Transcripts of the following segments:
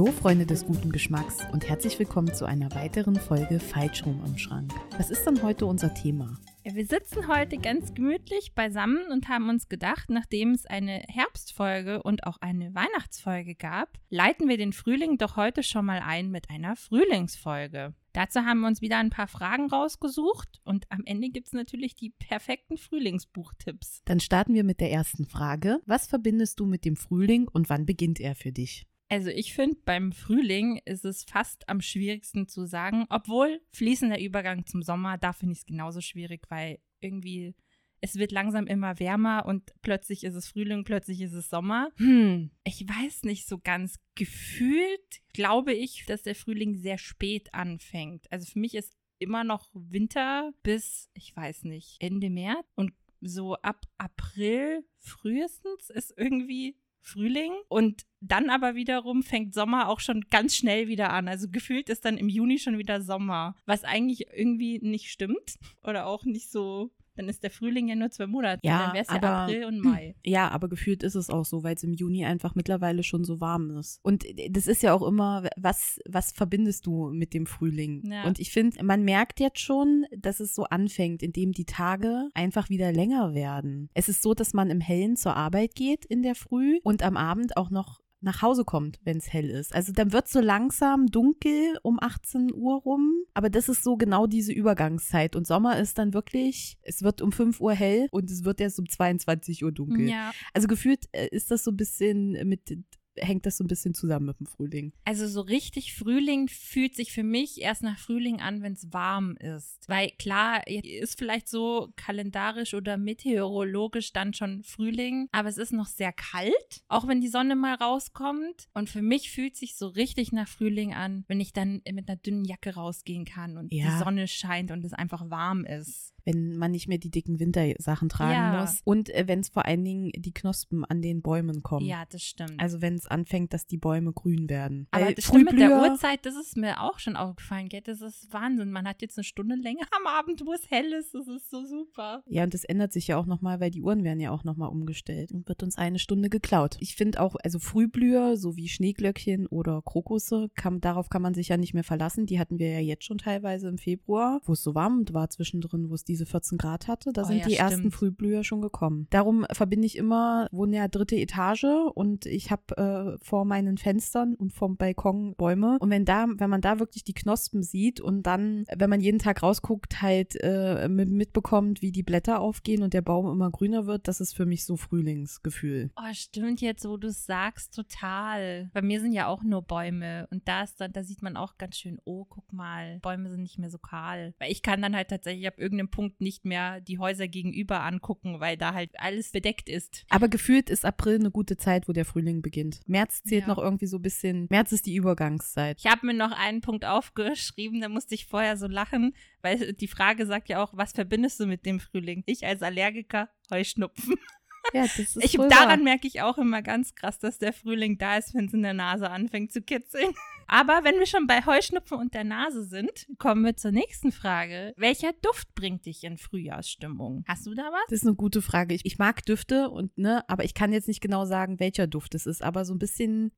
Hallo Freunde des guten Geschmacks und herzlich willkommen zu einer weiteren Folge Falsch rum am Schrank. Was ist denn heute unser Thema? Wir sitzen heute ganz gemütlich beisammen und haben uns gedacht, nachdem es eine Herbstfolge und auch eine Weihnachtsfolge gab, leiten wir den Frühling doch heute schon mal ein mit einer Frühlingsfolge. Dazu haben wir uns wieder ein paar Fragen rausgesucht und am Ende gibt es natürlich die perfekten Frühlingsbuchtipps. Dann starten wir mit der ersten Frage. Was verbindest du mit dem Frühling und wann beginnt er für dich? Also ich finde, beim Frühling ist es fast am schwierigsten zu sagen, obwohl fließender Übergang zum Sommer, da finde ich es genauso schwierig, weil irgendwie es wird langsam immer wärmer und plötzlich ist es Frühling, plötzlich ist es Sommer. Hm, ich weiß nicht so ganz. Gefühlt glaube ich, dass der Frühling sehr spät anfängt. Also für mich ist immer noch Winter bis, ich weiß nicht, Ende März und so ab April frühestens ist irgendwie Frühling und dann aber wiederum fängt Sommer auch schon ganz schnell wieder an. Also gefühlt ist dann im Juni schon wieder Sommer, was eigentlich irgendwie nicht stimmt oder auch nicht so dann ist der Frühling ja nur zwei Monate. Ja, dann wäre es ja aber- April und Mai. Ja, aber gefühlt ist es auch so, weil es im Juni einfach mittlerweile schon so warm ist. Und das ist ja auch immer, was, was verbindest du mit dem Frühling? Ja. Und ich finde, man merkt jetzt schon, dass es so anfängt, indem die Tage einfach wieder länger werden. Es ist so, dass man im Hellen zur Arbeit geht in der Früh und am Abend auch noch nach Hause kommt, wenn es hell ist. Also dann wird so langsam dunkel um 18 Uhr rum, aber das ist so genau diese Übergangszeit. Und Sommer ist dann wirklich, es wird um 5 Uhr hell und es wird erst um 22 Uhr dunkel. Ja, Also gefühlt äh, ist das so ein bisschen mit, hängt das so ein bisschen zusammen mit dem Frühling. also so richtig Frühling fühlt sich für mich erst nach Frühling an, wenn es warm ist. Weil klar, ist vielleicht so kalendarisch oder meteorologisch dann schon Frühling, aber es ist noch sehr kalt, auch wenn die Sonne mal rauskommt. Und für mich fühlt sich so richtig nach Frühling an, wenn ich dann mit einer dünnen Jacke rausgehen kann und Ja. die Sonne scheint und es einfach warm ist. Wenn man nicht mehr die dicken Wintersachen tragen Ja. muss. Und äh, wenn es vor allen Dingen die Knospen an den Bäumen kommen. Ja, das stimmt. Also wenn es anfängt, dass die Bäume grün werden. Aber Weil das stimmt mit der Uhrzeit, das ist mir auch schon aufgefallen, gell? Das ist Wahnsinn. Man hat jetzt eine Stunde länger am Abend, wo es hell ist. Das ist so super. Ja, und das ändert sich ja auch nochmal, weil die Uhren werden ja auch nochmal umgestellt und wird uns eine Stunde geklaut. Ich finde auch, also Frühblüher, so wie Schneeglöckchen oder Krokusse, kann, darauf kann man sich ja nicht mehr verlassen. Die hatten wir ja jetzt schon teilweise im Februar, wo es so warm war zwischendrin, wo es diese 14 Grad hatte. Da Oh sind ja, die ersten stimmt. Frühblüher schon gekommen. Darum verbinde ich immer, wohne ja dritte Etage und ich habe äh, vor meinen Fenstern und vom Balkon Bäume. Und wenn da, wenn man da wirklich die Knospen sieht und dann, wenn man jeden Tag rausguckt, halt äh, mit, mitbekommt, wie die Blätter aufgehen und der Baum immer grüner wird, das ist für mich so Frühlingsgefühl. Oh, stimmt jetzt, wo du es sagst, total. Bei mir sind ja auch nur Bäume. Und da ist dann, da sieht man auch ganz schön, oh, guck mal, Bäume sind nicht mehr so kahl. Weil ich kann dann halt tatsächlich ab irgendeinem Punkt nicht mehr die Häuser gegenüber angucken, weil da halt alles bedeckt ist. Aber gefühlt ist April eine gute Zeit, wo der Frühling beginnt. März zählt Ja. noch irgendwie so ein bisschen, März ist die Übergangszeit. Ich habe mir noch einen Punkt aufgeschrieben, da musste ich vorher so lachen, weil die Frage sagt ja auch, was verbindest du mit dem Frühling? Ich als Allergiker, Heuschnupfen. Ja, das ist Ich, daran wahr. merke ich auch immer ganz krass, dass der Frühling da ist, wenn es in der Nase anfängt zu kitzeln. Aber wenn wir schon bei Heuschnupfen und der Nase sind, kommen wir zur nächsten Frage. Welcher Duft bringt dich in Frühjahrsstimmung? Hast du da was? Das ist eine gute Frage. Ich, ich mag Düfte und ne, aber ich kann jetzt nicht genau sagen, welcher Duft es ist, aber so ein bisschen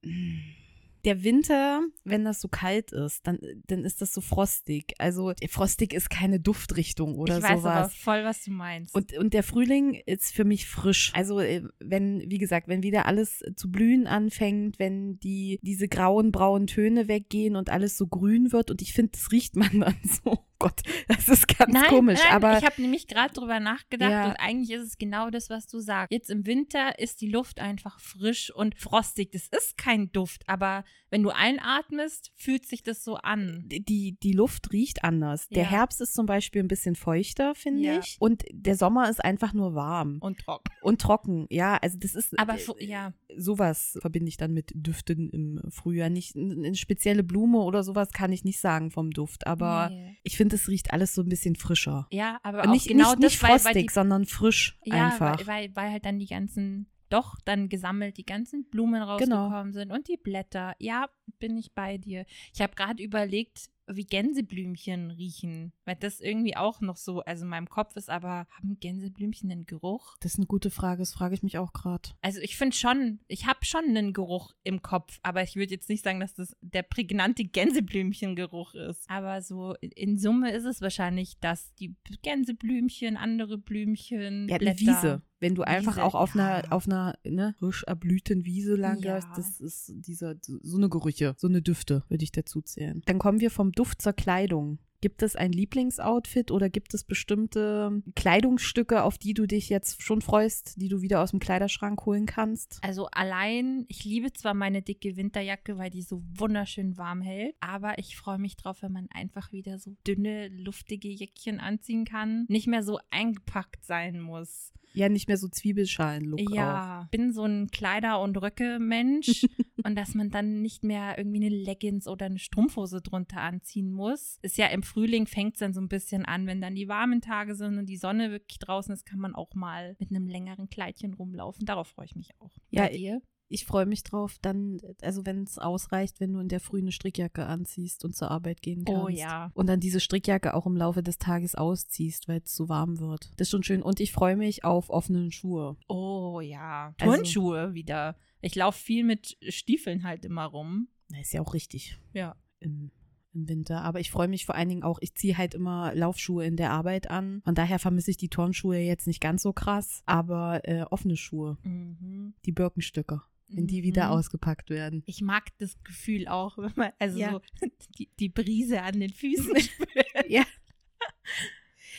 der Winter, wenn das so kalt ist, dann, dann ist das so frostig. Also frostig ist keine Duftrichtung oder ich weiß sowas. aber voll, was du meinst. Und, und der Frühling ist für mich frisch. Also äh, wenn, wie gesagt, wenn wieder alles zu blühen anfängt, wenn die, diese grauen, braunen Töne weggehen und alles so grün wird und ich finde, das riecht man dann so. Gott, das ist ganz nein, komisch. nein, aber ich habe nämlich gerade drüber nachgedacht Ja. und eigentlich ist es genau das, was du sagst. Jetzt im Winter ist die Luft einfach frisch und frostig. Das ist kein Duft, aber wenn du einatmest, fühlt sich das so an. die, die Luft riecht anders. Der Ja. Herbst ist zum Beispiel ein bisschen feuchter, finde Ja. ich. Und der Sommer ist einfach nur warm Und trocken. und trocken. Ja, also das ist. Aber äh, ja, sowas verbinde ich dann mit Düften im Frühjahr. Nicht eine spezielle Blume oder sowas kann ich nicht sagen vom Duft, aber nee. ich finde, es riecht alles so ein bisschen frischer. ja, aber nicht, genau nicht, nicht das, weil, frostig, weil die sondern frisch Ja, einfach. Weil, weil, weil halt dann die ganzen, doch dann gesammelt, die ganzen Blumen Genau. rausgekommen sind und die Blätter. Ja, bin ich bei dir. Ich habe gerade überlegt, wie Gänseblümchen riechen. Weil das irgendwie auch noch so, also in meinem Kopf ist aber, haben Gänseblümchen einen Geruch? Das ist eine gute Frage, das frage ich mich auch gerade. Also ich finde schon, ich habe schon einen Geruch im Kopf, aber ich würde jetzt nicht sagen, dass das der prägnante Gänseblümchengeruch ist. Aber so in Summe ist es wahrscheinlich, dass die Gänseblümchen, andere Blümchen, Ja, Blätter, die Wiese. Wenn du einfach Wiese, auch auf ja. einer, auf einer ne, frisch erblühten Wiese lang Ja. läufst, das ist dieser, so eine Gerüche, so eine Düfte, würde ich dazu zählen. Dann kommen wir vom Duft zur Kleidung. Gibt es ein Lieblingsoutfit oder gibt es bestimmte Kleidungsstücke, auf die du dich jetzt schon freust, die du wieder aus dem Kleiderschrank holen kannst? Also allein, ich liebe zwar meine dicke Winterjacke, weil die so wunderschön warm hält, aber ich freue mich drauf, wenn man einfach wieder so dünne, luftige Jäckchen anziehen kann, nicht mehr so eingepackt sein muss. Ja, nicht mehr so Zwiebelschalen-Look auch. Ja, bin so ein Kleider- und Röcke-Mensch und dass man dann nicht mehr irgendwie eine Leggings oder eine Strumpfhose drunter anziehen muss. Ist ja im Frühling fängt es dann so ein bisschen an, wenn dann die warmen Tage sind und die Sonne wirklich draußen ist, kann man auch mal mit einem längeren Kleidchen rumlaufen. Darauf freue ich mich auch. Ja, Bei dir? Ich freue mich drauf, dann, also wenn es ausreicht, wenn du in der Früh eine Strickjacke anziehst und zur Arbeit gehen kannst. Oh ja. Und dann diese Strickjacke auch im Laufe des Tages ausziehst, weil es zu warm wird. Das ist schon schön. Und ich freue mich auf offene Schuhe. Oh ja. Also- Turnschuhe wieder. Ich laufe viel mit Stiefeln halt immer rum. Ist ja auch richtig Ja. im, im Winter. Aber ich freue mich vor allen Dingen auch, ich ziehe halt immer Laufschuhe in der Arbeit an. Von daher vermisse ich die Turnschuhe jetzt nicht ganz so krass, aber äh, offene Schuhe, Mhm. die Birkenstücke, wenn die wieder Mhm. ausgepackt werden. Ich mag das Gefühl auch, wenn man also Ja. so die, die Brise an den Füßen spürt. Ja.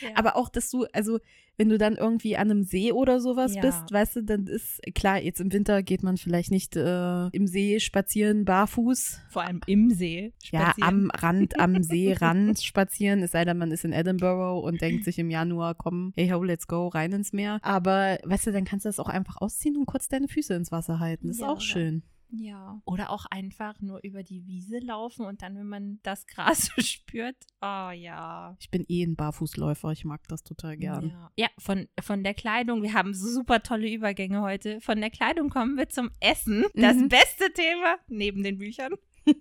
Ja. Aber auch, dass du, also wenn du dann irgendwie an einem See oder sowas Ja. bist, weißt du, dann ist klar, jetzt im Winter geht man vielleicht nicht äh, im See spazieren barfuß. Vor allem im See. Ja, spazieren. am Rand, am Seerand spazieren, es sei denn, man ist in Edinburgh und denkt sich im Januar, komm, hey ho, let's go, rein ins Meer. Aber, weißt du, dann kannst du das auch einfach ausziehen und kurz deine Füße ins Wasser halten. Das ist Ja. auch schön. Ja. Oder auch einfach nur über die Wiese laufen und dann, wenn man das Gras spürt, oh ja. Ich bin eh ein Barfußläufer, ich mag das total gern. Ja, ja von, von der Kleidung, wir haben super tolle Übergänge heute. Von der Kleidung kommen wir zum Essen. Das Mhm. beste Thema neben den Büchern.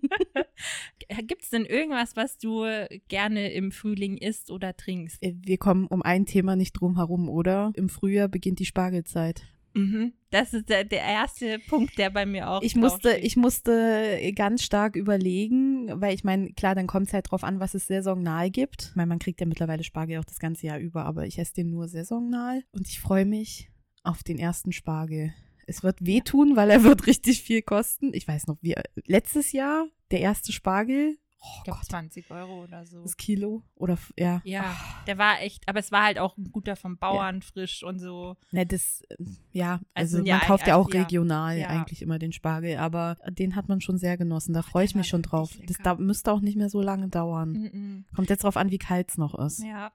Gibt es denn irgendwas, was du gerne im Frühling isst oder trinkst? Äh, Wir kommen um ein Thema nicht drum herum, oder? Im Frühjahr beginnt die Spargelzeit. Mhm. Das ist der, der erste Punkt, der bei mir auch Ich musste, ich musste ganz stark überlegen, weil ich meine, klar, dann kommt es halt drauf an, was es saisonal gibt. Ich meine, man kriegt ja mittlerweile Spargel auch das ganze Jahr über, aber ich esse den nur saisonal. Und ich freue mich auf den ersten Spargel. Es wird wehtun, weil er wird richtig viel kosten. Ich weiß noch, wie letztes Jahr der erste Spargel. Oh ich glaube Gott, 20 Euro oder so. das Kilo oder ja. Ja, der war echt, aber es war halt auch ein guter vom Bauern, frisch und so. Ne, das, äh, ja, Also, also, ja, man kauft ja auch ja. regional Ja. eigentlich immer den Spargel, aber den hat man schon sehr genossen. Da freue ich mich schon drauf. Das da, müsste auch nicht mehr so lange dauern. Mhm. Kommt jetzt drauf an, wie kalt es noch ist. Ja.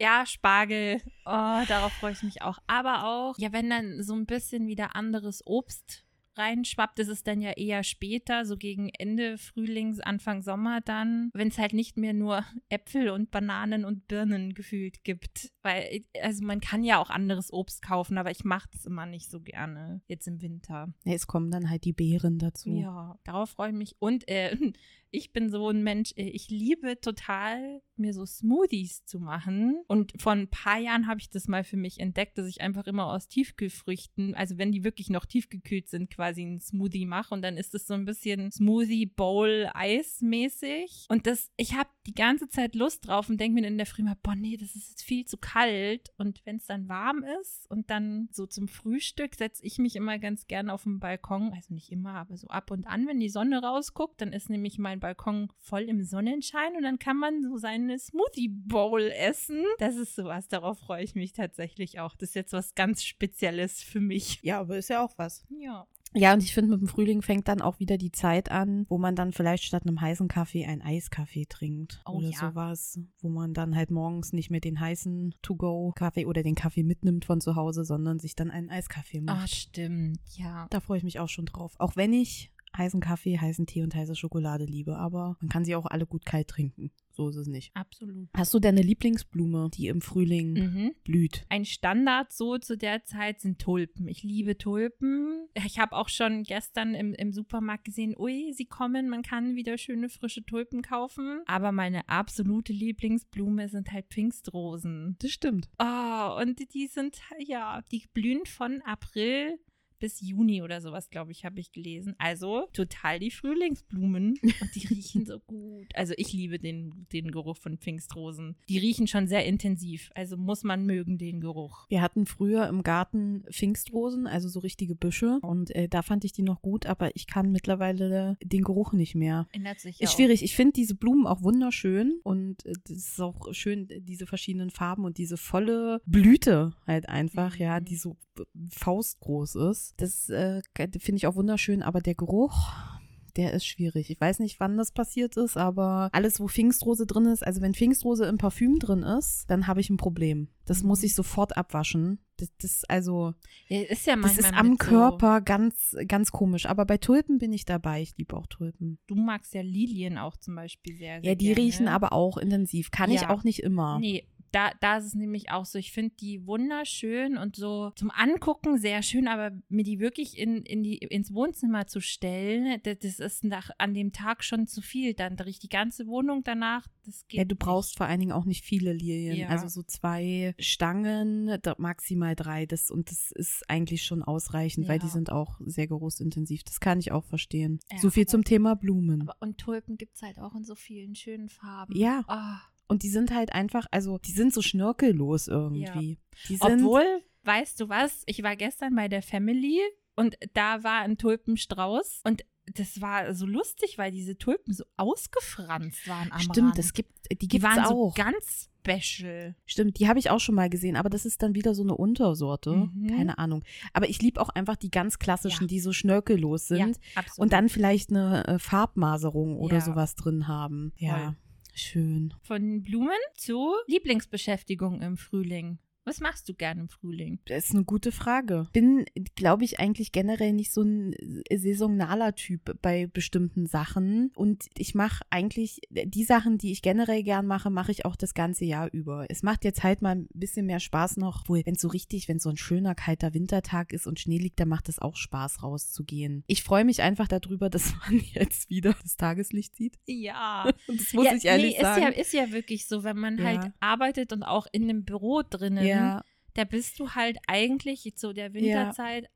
Ja, Spargel, oh, darauf freue ich mich auch. Aber auch, ja, wenn dann so ein bisschen wieder anderes Obst reinschwappt, ist es dann ja eher später, so gegen Ende Frühlings, Anfang Sommer dann, wenn es halt nicht mehr nur Äpfel und Bananen und Birnen gefühlt gibt. Weil, also man kann ja auch anderes Obst kaufen, aber ich mache das immer nicht so gerne jetzt im Winter. Ja, es kommen dann halt die Beeren dazu. Ja, darauf freue ich mich. Und äh, ich bin so ein Mensch, äh, ich liebe total, mir so Smoothies zu machen. Und vor ein paar Jahren habe ich das mal für mich entdeckt, dass ich einfach immer aus Tiefkühlfrüchten, also wenn die wirklich noch tiefgekühlt sind, quasi einen Smoothie mache. Und dann ist es so ein bisschen Smoothie Bowl Eismäßig. Und das, ich habe die ganze Zeit Lust drauf und denke mir in der Früh mal, boah, nee, das ist jetzt viel zu kalt. Und wenn es dann warm ist und dann so zum Frühstück setze ich mich immer ganz gerne auf den Balkon. Also nicht immer, aber so ab und an, wenn die Sonne rausguckt, dann ist nämlich mein Balkon voll im Sonnenschein und dann kann man so seine Smoothie Bowl essen. Das ist sowas, darauf freue ich mich tatsächlich auch. Das ist jetzt was ganz Spezielles für mich. Ja, aber ist ja auch was. Ja. Ja, und ich finde, mit dem Frühling fängt dann auch wieder die Zeit an, wo man dann vielleicht statt einem heißen Kaffee einen Eiskaffee trinkt. Oh oder ja. sowas, wo man dann halt morgens nicht mehr den heißen To-Go-Kaffee oder den Kaffee mitnimmt von zu Hause, sondern sich dann einen Eiskaffee macht. Ah, stimmt. Ja. Da freue ich mich auch schon drauf. Auch wenn ich heißen Kaffee, heißen Tee und heiße Schokolade liebe, aber man kann sie auch alle gut kalt trinken. So ist es nicht. Absolut. Hast du deine Lieblingsblume, die im Frühling Mhm. blüht? Ein Standard so zu der Zeit sind Tulpen. Ich liebe Tulpen. Ich habe auch schon gestern im, im Supermarkt gesehen, ui, sie kommen, man kann wieder schöne frische Tulpen kaufen. Aber meine absolute Lieblingsblume sind halt Pfingstrosen. Das stimmt. Oh, und die sind, ja, die blühen von April bis Juni oder sowas, glaube ich, habe ich gelesen. Also total die Frühlingsblumen und die riechen so gut. Also ich liebe den, den Geruch von Pfingstrosen. Die riechen schon sehr intensiv, also muss man mögen den Geruch. Wir hatten früher im Garten Pfingstrosen, also so richtige Büsche. Und äh, da fand ich die noch gut, aber ich kann mittlerweile den Geruch nicht mehr. Ändert sich Ist schwierig. Ich finde diese Blumen auch wunderschön und äh, das ist auch schön, äh, diese verschiedenen Farben und diese volle Blüte halt einfach, Mhm. ja, die so äh, faustgroß ist. Das äh, finde ich auch wunderschön, aber der Geruch. Der ist schwierig. Ich weiß nicht, wann das passiert ist, aber alles, wo Pfingstrose drin ist, also wenn Pfingstrose im Parfüm drin ist, dann habe ich ein Problem. Das muss Mhm. ich sofort abwaschen. Das, das also, Ja, ist ja das ist am mit so- Körper ganz, ganz komisch. Aber bei Tulpen bin ich dabei. Ich liebe auch Tulpen. Du magst ja Lilien auch zum Beispiel sehr, sehr Ja, die gerne. riechen aber auch intensiv. Kann ich Ja. auch nicht immer. Nee, da, da ist es nämlich auch so. Ich finde die wunderschön und so zum Angucken sehr schön, aber mir die wirklich in, in die, ins Wohnzimmer zu stellen, das, das ist nach, an dem Tag schon zu viel. Dann riecht die ganze Wohnung danach. Das geht Ja, du brauchst vor allen Dingen auch nicht viele Lilien. Ja. Also so zwei Stangen, maximal drei. Das, und das ist eigentlich schon ausreichend, weil die Ja. sind auch sehr geruchsintensiv. Das kann ich auch verstehen. Ja, so viel zum Thema Blumen. Aber, und Tulpen gibt es halt auch in so vielen schönen Farben. Ja. Ah. Und die sind halt einfach, also die sind so schnörkellos irgendwie. Die sind, Obwohl, weißt du was, ich war gestern bei der Family und da war ein Tulpenstrauß und das war so lustig, weil diese Tulpen so ausgefranst waren am Stimmt, Rand. es gibt, die die gibt's waren auch. so ganz special. Stimmt, die habe ich auch schon mal gesehen, aber das ist dann wieder so eine Untersorte. Mhm. Keine Ahnung. Aber ich liebe auch einfach die ganz klassischen, Ja. die so schnörkellos sind. Ja, absolut. und dann vielleicht eine äh, Farbmaserung oder Ja. sowas drin haben. Ja, schön. Von Blumen zu Lieblingsbeschäftigung im Frühling. Was machst du gerne im Frühling? Das ist eine gute Frage. Bin, glaube ich, eigentlich generell nicht so ein saisonaler Typ bei bestimmten Sachen. Und ich mache eigentlich die Sachen, die ich generell gern mache, mache ich auch das ganze Jahr über. Es macht jetzt halt mal ein bisschen mehr Spaß noch, wohl, wenn es so richtig, wenn so ein schöner, kalter Wintertag ist und Schnee liegt, dann macht es auch Spaß, rauszugehen. Ich freue mich einfach darüber, dass man jetzt wieder das Tageslicht sieht. Ja. Und das muss ja, ich ehrlich nee, sagen. Ist ja, ist ja wirklich so, wenn man Ja. halt arbeitet und auch in einem Büro drinnen, ja, da bist du halt eigentlich zu der Winterzeit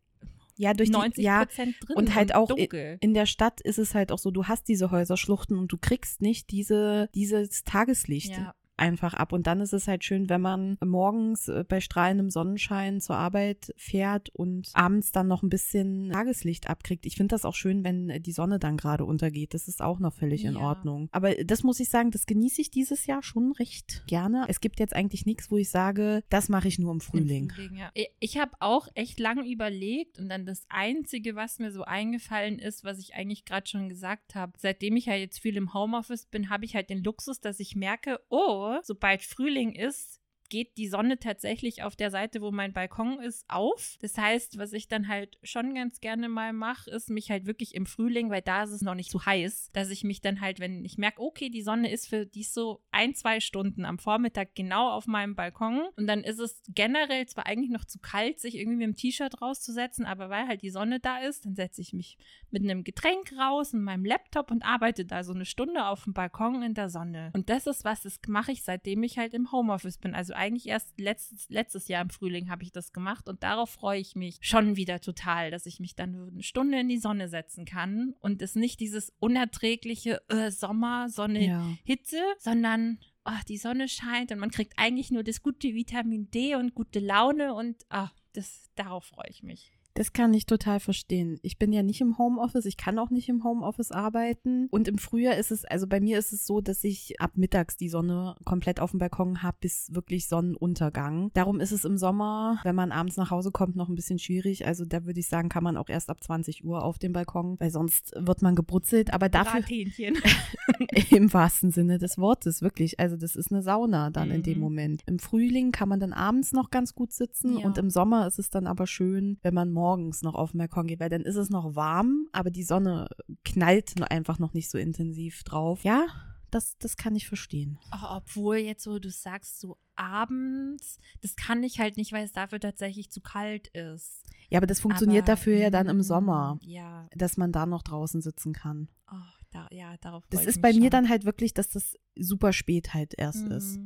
ja, durch die, 90 ja, Prozent drin und halt auch i- dunkel. in der Stadt ist es halt auch so, du hast diese Häuserschluchten und du kriegst nicht diese, dieses Tageslicht. Ja. Einfach ab. Und dann ist es halt schön, wenn man morgens äh, bei strahlendem Sonnenschein zur Arbeit fährt und abends dann noch ein bisschen Tageslicht abkriegt. Ich finde das auch schön, wenn äh, die Sonne dann gerade untergeht. Das ist auch noch völlig in Ja. Ordnung. Aber das muss ich sagen, das genieße ich dieses Jahr schon recht gerne. Es gibt jetzt eigentlich nichts, wo ich sage, das mache ich nur im Im Frühling. Frühling, ja. Ich- Ich habe auch echt lange überlegt und dann das Einzige, was mir so eingefallen ist, was ich eigentlich gerade schon gesagt habe, seitdem ich ja jetzt viel im Homeoffice bin, habe ich halt den Luxus, dass ich merke, oh, sobald Frühling ist, geht die Sonne tatsächlich auf der Seite, wo mein Balkon ist, auf. Das heißt, was ich dann halt schon ganz gerne mal mache, ist mich halt wirklich im Frühling, weil da ist es noch nicht so heiß, dass ich mich dann halt, wenn ich merke, okay, die Sonne ist für die so ein, zwei Stunden am Vormittag genau auf meinem Balkon und dann ist es generell zwar eigentlich noch zu kalt, sich irgendwie mit dem T-Shirt rauszusetzen, aber weil halt die Sonne da ist, dann setze ich mich mit einem Getränk raus in meinem Laptop und arbeite da so eine Stunde auf dem Balkon in der Sonne. Und das ist was, das mache ich, seitdem ich halt im Homeoffice bin. Also eigentlich erst letztes, letztes Jahr im Frühling habe ich das gemacht und darauf freue ich mich schon wieder total, dass ich mich dann eine Stunde in die Sonne setzen kann und es nicht dieses unerträgliche äh, Sommer, Sonne, Ja. Hitze, sondern oh, die Sonne scheint und man kriegt eigentlich nur das gute Vitamin D und gute Laune und ah, das, darauf freue ich mich. Das kann ich total verstehen. Ich bin ja nicht im Homeoffice, ich kann auch nicht im Homeoffice arbeiten. Und im Frühjahr ist es, also bei mir ist es so, dass ich ab mittags die Sonne komplett auf dem Balkon habe, bis wirklich Sonnenuntergang. Darum ist es im Sommer, wenn man abends nach Hause kommt, noch ein bisschen schwierig. Also da würde ich sagen, kann man auch erst ab 20 Uhr auf dem Balkon, weil sonst wird man gebrutzelt. Aber dafür im wahrsten Sinne des Wortes, wirklich. Also das ist eine Sauna dann in dem Mhm. Moment. Im Frühling kann man dann abends noch ganz gut sitzen Ja. und im Sommer ist es dann aber schön, wenn man morgens noch auf den Balkon geht, weil dann ist es noch warm, aber die Sonne knallt einfach noch nicht so intensiv drauf. Ja, das, das kann ich verstehen. Oh, obwohl jetzt so, du sagst so abends, das kann ich halt nicht, weil es dafür tatsächlich zu kalt ist. Ja, aber das funktioniert Aber, dafür ja dann im mm, Sommer, Ja, dass man da noch draußen sitzen kann. oh, da, ja, darauf Das ist bei mir schon. dann halt wirklich, dass das super spät halt erst ist.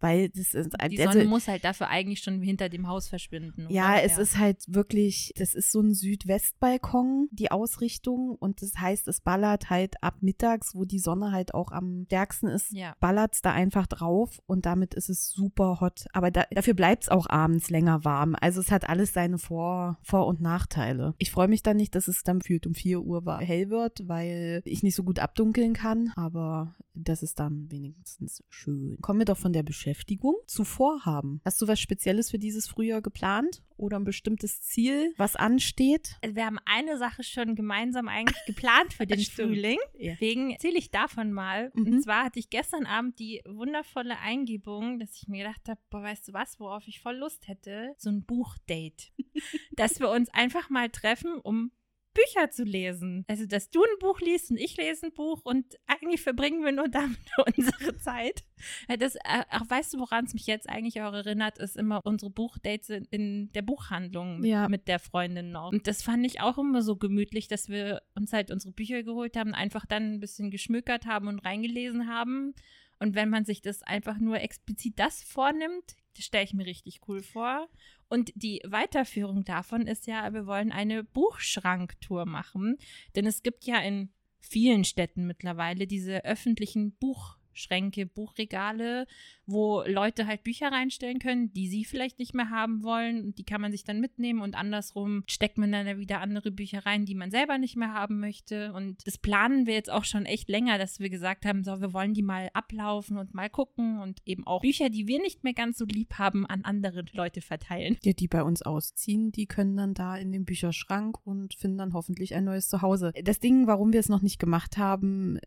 Weil das ist, Die also, Sonne muss halt dafür eigentlich schon hinter dem Haus verschwinden. Oder? Ja, es ist halt wirklich, das ist so ein Südwestbalkon, die Ausrichtung. Und das heißt, es ballert halt ab mittags, wo die Sonne halt auch am stärksten ist, Ja. ballert es da einfach drauf und damit ist es super hot. Aber da, dafür bleibt es auch abends länger warm. Also es hat alles seine Vor-, Vor und Nachteile. Ich freue mich dann nicht, dass es dann fühlt um 4 Uhr war, hell wird, weil ich nicht so gut abdunkeln kann. Aber das ist dann wenigstens schön. Kommen wir doch von der Beschäftigung zu Vorhaben. Hast du was Spezielles für dieses Frühjahr geplant? Oder ein bestimmtes Ziel, was ansteht? Wir haben eine Sache schon gemeinsam eigentlich geplant für den. Frühling. Ja. Deswegen erzähle ich davon mal. Mhm. Und zwar hatte ich gestern Abend die wundervolle Eingebung, dass ich mir gedacht habe, boah, weißt du was, worauf ich voll Lust hätte? So ein Buchdate. dass wir uns einfach mal treffen, um Bücher zu lesen. Also, dass du ein Buch liest und ich lese ein Buch und eigentlich verbringen wir nur damit unsere Zeit. Das, äh, auch weißt du, woran es mich jetzt eigentlich auch erinnert, ist immer unsere Buchdates in, in der Buchhandlung mit, Ja. mit der Freundin noch. Und das fand ich auch immer so gemütlich, dass wir uns halt unsere Bücher geholt haben, einfach dann ein bisschen geschmückert haben und reingelesen haben. Und wenn man sich das einfach nur explizit das vornimmt, stelle ich mir richtig cool vor. Und die Weiterführung davon ist ja, wir wollen eine Buchschranktour machen. Denn es gibt ja in vielen Städten mittlerweile diese öffentlichen Buchschränke, Buchregale, wo Leute halt Bücher reinstellen können, die sie vielleicht nicht mehr haben wollen. Und die kann man sich dann mitnehmen und andersrum steckt man dann wieder andere Bücher rein, die man selber nicht mehr haben möchte. Und das planen wir jetzt auch schon echt länger, dass wir gesagt haben, so, wir wollen die mal ablaufen und mal gucken und eben auch Bücher, die wir nicht mehr ganz so lieb haben, an andere Leute verteilen. Die, die bei uns ausziehen, die können dann da in den Bücherschrank und finden dann hoffentlich ein neues Zuhause. Das Ding, warum wir es noch nicht gemacht haben,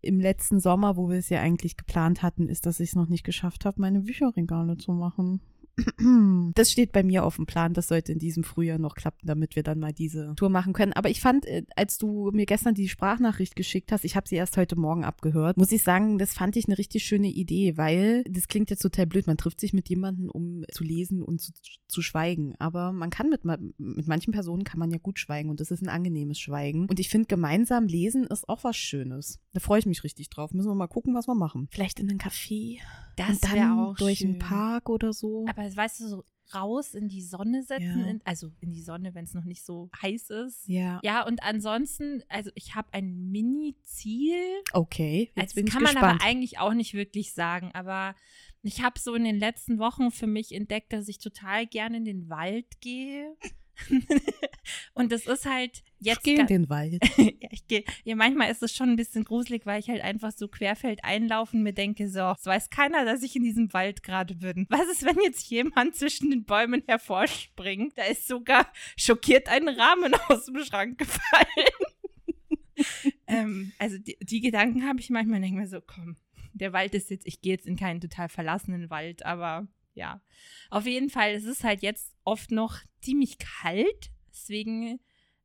im letzten Sommer, wo wir es ja eigentlich geplant hatten, ist, dass ich es noch nicht geschafft habe, meine Bücherregale zu machen. Das steht bei mir auf dem Plan. Das sollte in diesem Frühjahr noch klappen, damit wir dann mal diese Tour machen können. Aber ich fand, äh, als du mir gestern die Sprachnachricht geschickt hast, ich habe sie erst heute Morgen abgehört, muss ich sagen, das fand ich eine richtig schöne Idee, weil das klingt jetzt total blöd. Man trifft sich mit jemandem, um zu lesen und zu, zu schweigen. Aber man kann mit, mit manchen Personen kann man ja gut schweigen und das ist ein angenehmes Schweigen. Und ich finde, gemeinsam lesen ist auch was Schönes. Da freue ich mich richtig drauf. Müssen wir mal gucken, was wir machen. Vielleicht in einen Café. Das dann wäre auch durch schön. einen Park oder so. Aber weißt du, so raus in die Sonne setzen, Ja. in, also in die Sonne, wenn es noch nicht so heiß ist. ja. Ja, und ansonsten, also ich habe ein Mini-Ziel. Okay, jetzt Also bin das ich kann man gespannt. aber eigentlich auch nicht wirklich sagen, aber ich habe so in den letzten Wochen für mich entdeckt, dass ich total gerne in den Wald gehe. und das ist halt jetzt ich gehe in den Wald. ja, ich gehe. Ja, manchmal ist es schon ein bisschen gruselig, weil ich halt einfach so querfeld einlaufen mir denke, so, es weiß keiner, dass ich in diesem Wald gerade bin. Was ist, wenn jetzt jemand zwischen den Bäumen hervorspringt? Da ist sogar schockiert ein Rahmen aus dem Schrank gefallen. ähm, also die, die Gedanken habe ich manchmal, denke mir so, komm, der Wald ist jetzt, ich gehe jetzt in keinen total verlassenen Wald, aber ja. Auf jeden Fall, es ist halt jetzt oft noch ziemlich kalt, deswegen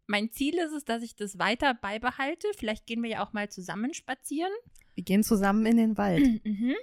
mein Ziel ist es, dass ich das weiter beibehalte. Vielleicht gehen wir ja auch mal zusammen spazieren. Wir gehen zusammen in den Wald. Mhm.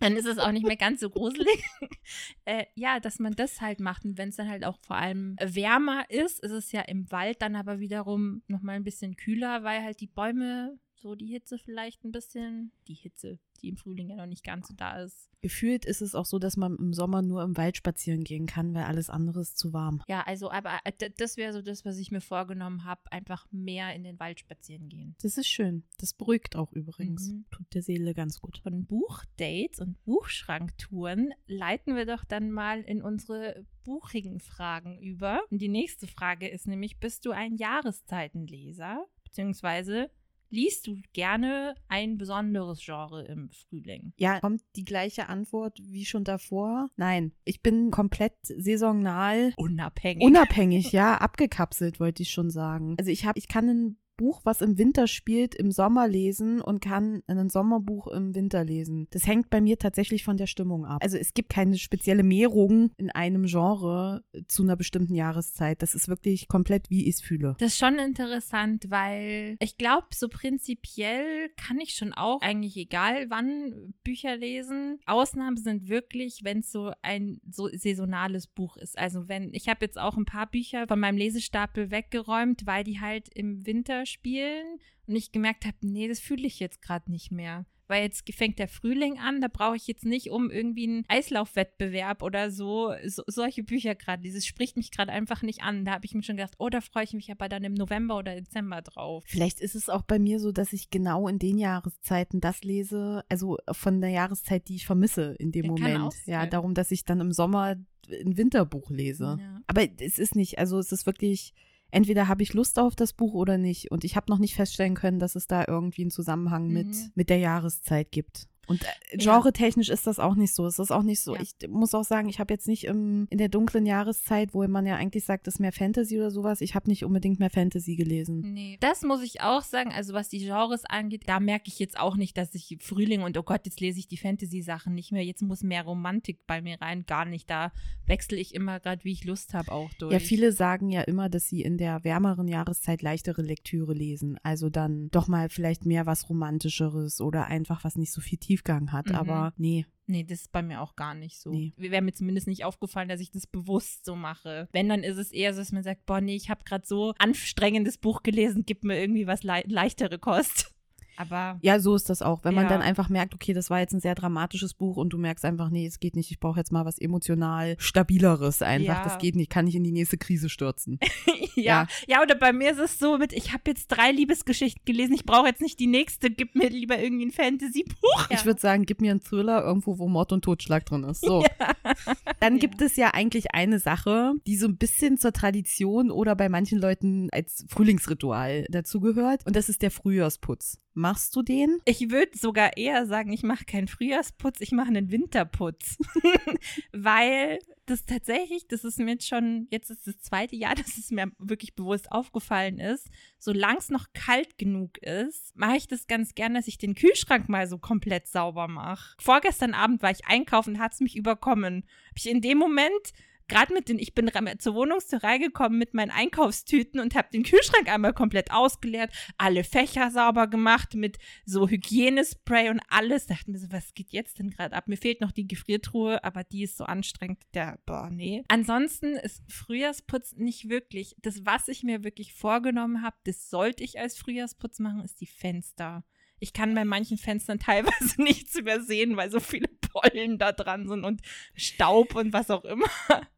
Dann ist es auch nicht mehr ganz so gruselig. äh, ja, dass man das halt macht. Und wenn es dann halt auch vor allem wärmer ist, ist es ja im Wald dann aber wiederum nochmal ein bisschen kühler, weil halt die Bäume so die Hitze vielleicht ein bisschen, die Hitze, die im Frühling ja noch nicht ganz so da ist. Gefühlt ist es auch so, dass man im Sommer nur im Wald spazieren gehen kann, weil alles andere ist zu warm. Ja, also, aber äh, das wäre so das, was ich mir vorgenommen habe, einfach mehr in den Wald spazieren gehen. Das ist schön. Das beruhigt auch übrigens. Mhm. Tut der Seele ganz gut. Von Buchdates und Buchschranktouren leiten wir doch dann mal in unsere buchigen Fragen über. Und die nächste Frage ist nämlich, bist du ein Jahreszeitenleser? Beziehungsweise liest du gerne ein besonderes Genre im Frühling? Ja, kommt die gleiche Antwort wie schon davor? Nein, ich bin komplett saisonal Unabhängig. unabhängig, ja, abgekapselt wollte ich schon sagen. Also ich habe, ich kann ein Buch, was im Winter spielt, im Sommer lesen und kann ein Sommerbuch im Winter lesen. Das hängt bei mir tatsächlich von der Stimmung ab. Also es gibt keine spezielle Mehrung in einem Genre zu einer bestimmten Jahreszeit. Das ist wirklich komplett, wie ich es fühle. Das ist schon interessant, weil ich glaube, so prinzipiell kann ich schon auch eigentlich egal wann Bücher lesen. Ausnahmen sind wirklich, wenn es so ein so saisonales Buch ist. Also wenn ich habe jetzt auch ein paar Bücher von meinem Lesestapel weggeräumt, weil die halt im Winter spielen und ich gemerkt habe, nee, das fühle ich jetzt gerade nicht mehr weil jetzt fängt der Frühling an, da brauche ich jetzt nicht um irgendwie einen Eislaufwettbewerb oder so, so solche Bücher gerade. Dieses spricht mich gerade einfach nicht an. Da habe ich mir schon gedacht, oh, da freue ich mich aber dann im November oder Dezember drauf. Vielleicht ist es auch bei mir so, dass ich genau in den Jahreszeiten das lese, also von der Jahreszeit, die ich vermisse in dem kann Moment. Ja, darum, dass ich dann im Sommer ein Winterbuch lese. Ja. Aber es ist nicht, also es ist wirklich, entweder habe ich Lust auf das Buch oder nicht. Und ich habe noch nicht feststellen können, dass es da irgendwie einen Zusammenhang mit, Mhm. mit der Jahreszeit gibt. Und äh, Ja. genre-technisch ist das auch nicht so. Es ist auch nicht so. Ja. Ich muss auch sagen, ich habe jetzt nicht im, in der dunklen Jahreszeit, wo man ja eigentlich sagt, das ist mehr Fantasy oder sowas, ich habe nicht unbedingt mehr Fantasy gelesen. Nee. Das muss ich auch sagen, also was die Genres angeht, da merke ich jetzt auch nicht, dass ich Frühling und oh Gott, jetzt lese ich die Fantasy-Sachen nicht mehr, jetzt muss mehr Romantik bei mir rein, gar nicht. Da wechsle ich immer gerade, wie ich Lust habe, auch durch. Ja, viele sagen ja immer, dass sie in der wärmeren Jahreszeit leichtere Lektüre lesen. Also dann doch mal vielleicht mehr was Romantischeres oder einfach was nicht so viel Tiefgang hat. Mhm. Aber nee, Nee, das ist bei mir auch gar nicht so. Nee. Wäre mir zumindest nicht aufgefallen, dass ich das bewusst so mache. Wenn, dann ist es eher so, dass man sagt, boah, nee, ich habe gerade so anstrengendes Buch gelesen, gib mir irgendwie was lei leichtere Kost. Aber ja, so ist das auch. Wenn man Ja. dann einfach merkt, okay, das war jetzt ein sehr dramatisches Buch und du merkst einfach, nee, es geht nicht, ich brauche jetzt mal was emotional stabileres einfach. Ja. Das geht nicht, kann ich in die nächste Krise stürzen. ja. ja, oder bei mir ist es so mit, ich habe jetzt drei Liebesgeschichten gelesen, ich brauche jetzt nicht die nächste, gib mir lieber irgendwie ein Fantasy-Buch. Ich würde sagen, gib mir einen Thriller irgendwo, wo Mord und Totschlag drin ist. So. Dann Ja. gibt es ja eigentlich eine Sache, die so ein bisschen zur Tradition oder bei manchen Leuten als Frühlingsritual dazugehört. Und das ist der Frühjahrsputz. Machst du den? Ich würde sogar eher sagen, ich mache keinen Frühjahrsputz, ich mache einen Winterputz. Weil das tatsächlich, das ist mir jetzt schon, jetzt ist das zweite Jahr, dass es mir wirklich bewusst aufgefallen ist, solange es noch kalt genug ist, mache ich das ganz gern, dass ich den Kühlschrank mal so komplett sauber mache. Vorgestern Abend war ich einkaufen, hat es mich überkommen. Hab ich in dem Moment gerade mit den, ich bin zur Wohnungstür reingekommen mit meinen Einkaufstüten und habe den Kühlschrank einmal komplett ausgeleert, alle Fächer sauber gemacht mit so Hygienespray und alles. Dachte mir so, was geht jetzt denn gerade ab? Mir fehlt noch die Gefriertruhe, aber die ist so anstrengend. Der, boah, nee. Ansonsten ist Frühjahrsputz nicht wirklich. Das, was ich mir wirklich vorgenommen habe, das sollte ich als Frühjahrsputz machen, ist die Fenster. Ich kann bei manchen Fenstern teilweise nichts übersehen, weil so viele Pollen da dran sind und Staub und was auch immer.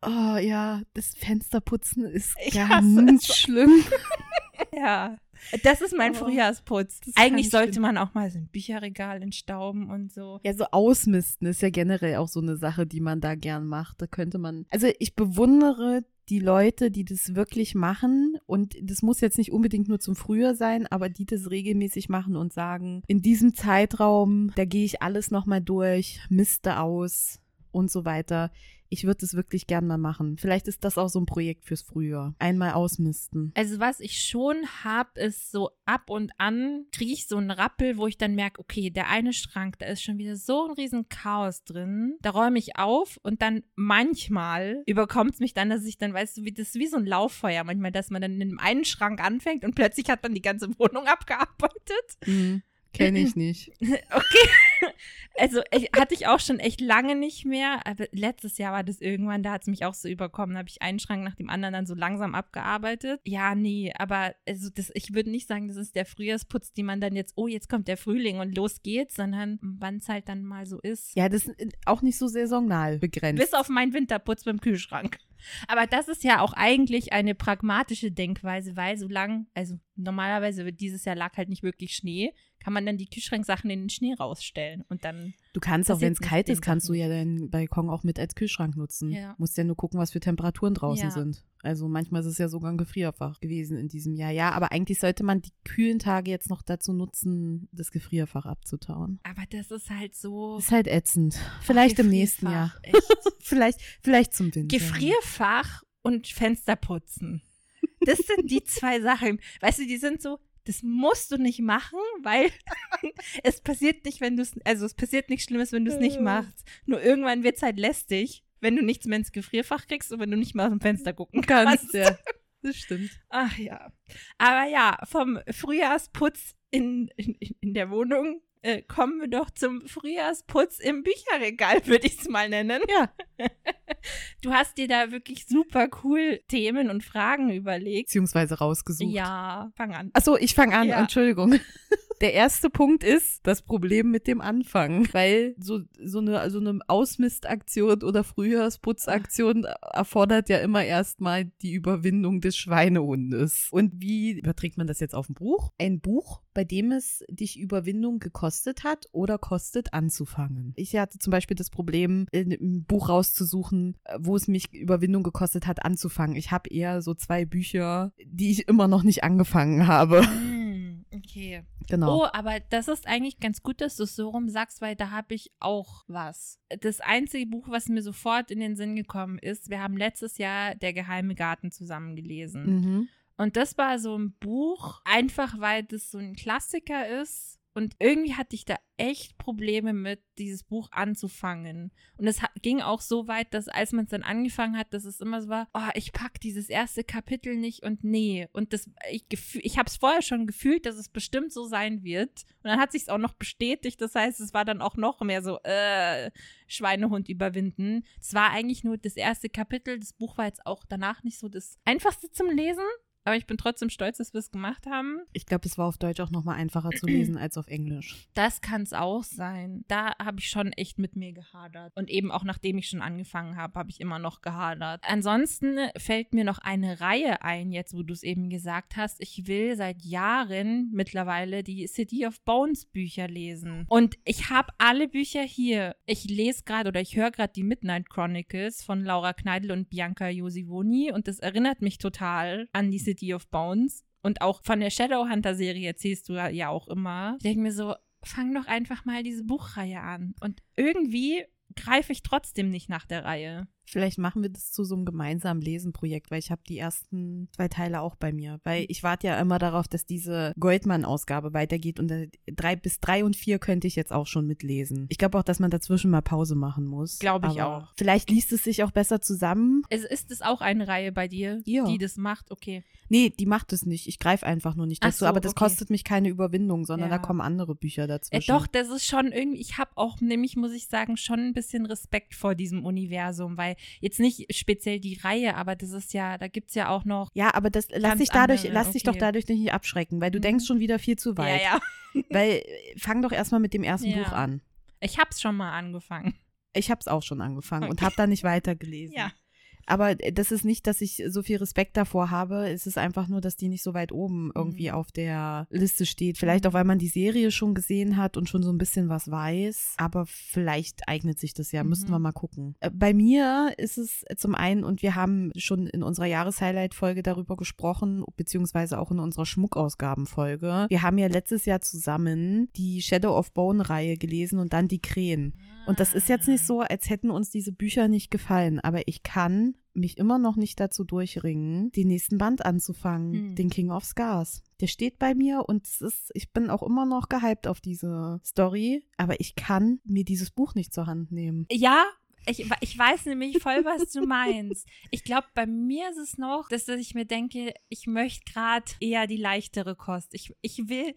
Oh ja, das Fensterputzen ist Ich ganz schlimm. Ja. Das ist mein Oh, Frühjahrsputz. Eigentlich ich sollte stimmen. man auch mal so ein Bücherregal entstauben und so. Ja, so ausmisten ist ja generell auch so eine Sache, die man da gern macht. Da könnte man. Also ich bewundere die Leute, die das wirklich machen. Und das muss jetzt nicht unbedingt nur zum Frühjahr sein, aber die das regelmäßig machen und sagen, in diesem Zeitraum, da gehe ich alles nochmal durch, miste aus und so weiter. Ich würde das wirklich gern mal machen. Vielleicht ist das auch so ein Projekt fürs Frühjahr. Einmal ausmisten. Also was ich schon habe, ist so ab und an kriege ich so einen Rappel, wo ich dann merke, okay, der eine Schrank, da ist schon wieder so ein riesen Chaos drin. Da räume ich auf und dann manchmal überkommt es mich dann, dass ich dann, weißt du, wie das ist wie so ein Lauffeuer manchmal, dass man dann in dem einen Schrank anfängt und plötzlich hat man die ganze Wohnung abgearbeitet. Hm, Kenne ich nicht. Okay. Also ich, hatte ich auch schon echt lange nicht mehr. Aber letztes Jahr war das irgendwann, da hat es mich auch so überkommen. Da habe ich einen Schrank nach dem anderen dann so langsam abgearbeitet. Ja, nee, aber also das, ich würde nicht sagen, das ist der Frühjahrsputz, die man dann jetzt, oh, jetzt kommt der Frühling und los geht's, sondern wann es halt dann mal so ist. Ja, das ist auch nicht so saisonal begrenzt. Bis auf meinen Winterputz beim Kühlschrank. Aber das ist ja auch eigentlich eine pragmatische Denkweise, weil solange, also normalerweise wird dieses Jahr lag halt nicht wirklich Schnee, kann man dann die Kühlschranksachen in den Schnee rausstellen und dann Du kannst auch, wenn es kalt ist, kannst du ja deinen Balkon auch mit als Kühlschrank nutzen. Ja. Musst ja nur gucken, was für Temperaturen draußen Ja. sind. Also manchmal ist es ja sogar ein Gefrierfach gewesen in diesem Jahr. Ja, aber eigentlich sollte man die kühlen Tage jetzt noch dazu nutzen, das Gefrierfach abzutauen. Aber das ist halt so. Ist halt ätzend. Vielleicht im nächsten Jahr. Vielleicht, vielleicht zum Winter. Gefrierfach und Fenster putzen. Das sind die zwei Sachen. Weißt du, die sind so, das musst du nicht machen, weil es passiert nicht, wenn du es, also es passiert nichts Schlimmes, wenn du es nicht machst. Nur irgendwann wird es halt lästig, wenn du nichts mehr ins Gefrierfach kriegst und wenn du nicht mal aus dem Fenster gucken kannst. ja. Das stimmt. Ach ja. Aber ja, vom Frühjahrsputz in, in, in der Wohnung äh, kommen wir doch zum Frühjahrsputz im Bücherregal, würde ich es mal nennen. Ja. Du hast dir da wirklich super cool Themen und Fragen überlegt. Beziehungsweise rausgesucht. Ja, fang an. Achso, ich fange an, Ja. Entschuldigung. Der erste Punkt ist das Problem mit dem Anfang, weil so, so, eine, so eine Ausmistaktion oder Frühjahrsputzaktion erfordert ja immer erstmal die Überwindung des Schweinehundes. Und wie überträgt man das jetzt auf ein Buch? Ein Buch, bei dem es dich Überwindung gekostet hat oder kostet anzufangen. Ich hatte zum Beispiel das Problem, ein Buch rauszusuchen, wo es mich Überwindung gekostet hat, anzufangen. Ich habe eher so zwei Bücher, die ich immer noch nicht angefangen habe. Okay. Genau. Oh, aber das ist eigentlich ganz gut, dass du es so rum sagst, weil da habe ich auch was. Das einzige Buch, was mir sofort in den Sinn gekommen ist, wir haben letztes Jahr Der geheime Garten zusammen gelesen. Mhm. Und das war so ein Buch, einfach weil das so ein Klassiker ist. Und irgendwie hatte ich da echt Probleme mit, dieses Buch anzufangen. Und es ging auch so weit, dass als man es dann angefangen hat, dass es immer so war, oh, ich pack dieses erste Kapitel nicht und nee. Und das, ich, ich habe es vorher schon gefühlt, dass es bestimmt so sein wird. Und dann hat sich auch noch bestätigt. Das heißt, es war dann auch noch mehr so, äh, Schweinehund überwinden. Es war eigentlich nur das erste Kapitel. Das Buch war jetzt auch danach nicht so das einfachste zum Lesen. Aber ich bin trotzdem stolz, dass wir es gemacht haben. Ich glaube, es war auf Deutsch auch nochmal einfacher zu lesen als auf Englisch. Das kann es auch sein. Da habe ich schon echt mit mir gehadert. Und eben auch nachdem ich schon angefangen habe, habe ich immer noch gehadert. Ansonsten fällt mir noch eine Reihe ein, jetzt wo du es eben gesagt hast. Ich will seit Jahren mittlerweile die City of Bones Bücher lesen. Und ich habe alle Bücher hier. Ich lese gerade oder ich höre gerade die Midnight Chronicles von Laura Kneidl und Bianca Josivoni. Und das erinnert mich total an die City of Bones. Und auch von der Shadowhunter-Serie erzählst du ja auch immer. Ich denke mir so, fang doch einfach mal diese Buchreihe an. Und irgendwie greife ich trotzdem nicht nach der Reihe. Vielleicht machen wir das zu so einem gemeinsamen Lesenprojekt, weil ich habe die ersten zwei Teile auch bei mir. Weil ich warte ja immer darauf, dass diese Goldmann-Ausgabe weitergeht und äh, drei bis drei und vier könnte ich jetzt auch schon mitlesen. Ich glaube auch, dass man dazwischen mal Pause machen muss. Glaube ich auch. Vielleicht liest es sich auch besser zusammen. Es ist es auch eine Reihe bei dir, Ja. die das macht? Okay. Nee, die macht es nicht. Ich greife einfach nur nicht Ach dazu. so, aber das okay. kostet mich keine Überwindung, sondern Ja. da kommen andere Bücher Äh, dazwischen. doch, das ist schon irgendwie, ich habe auch nämlich, muss ich sagen, schon ein bisschen Respekt vor diesem Universum, weil jetzt nicht speziell die Reihe, aber das ist ja, da gibt es ja auch noch. Ja, aber das lass dich dadurch, andere, lass dich doch okay. dadurch nicht abschrecken, weil du Mhm. denkst schon wieder viel zu weit. Ja, ja. Weil äh, fang doch erstmal mit dem ersten Ja. Buch an. Ich hab's schon mal angefangen. Ich habe es auch schon angefangen und Okay. habe da nicht weitergelesen. Ja. Aber äh, das ist nicht, dass ich so viel Respekt davor habe. Es ist einfach nur, dass die nicht so weit oben irgendwie Mhm. auf der Liste steht. Vielleicht auch, weil man die Serie schon gesehen hat und schon so ein bisschen was weiß. Aber vielleicht eignet sich das ja. Müssten Mhm. wir mal gucken. Äh, Bei mir ist es zum einen, und wir haben schon in unserer Jahreshighlight-Folge darüber gesprochen, beziehungsweise auch in unserer Schmuckausgaben-Folge. Wir haben ja letztes Jahr zusammen die Shadow of Bone-Reihe gelesen und dann die Krähen. Und das ist jetzt nicht so, als hätten uns diese Bücher nicht gefallen, aber ich kann mich immer noch nicht dazu durchringen, den nächsten Band anzufangen, Hm. den King of Scars. Der steht bei mir und es ist, ich bin auch immer noch gehypt auf diese Story, aber ich kann mir dieses Buch nicht zur Hand nehmen. Ja, ich, ich weiß nämlich voll, was du meinst. Ich glaube, bei mir ist es noch, dass ich mir denke, ich möchte gerade eher die leichtere Kost. Ich, ich will.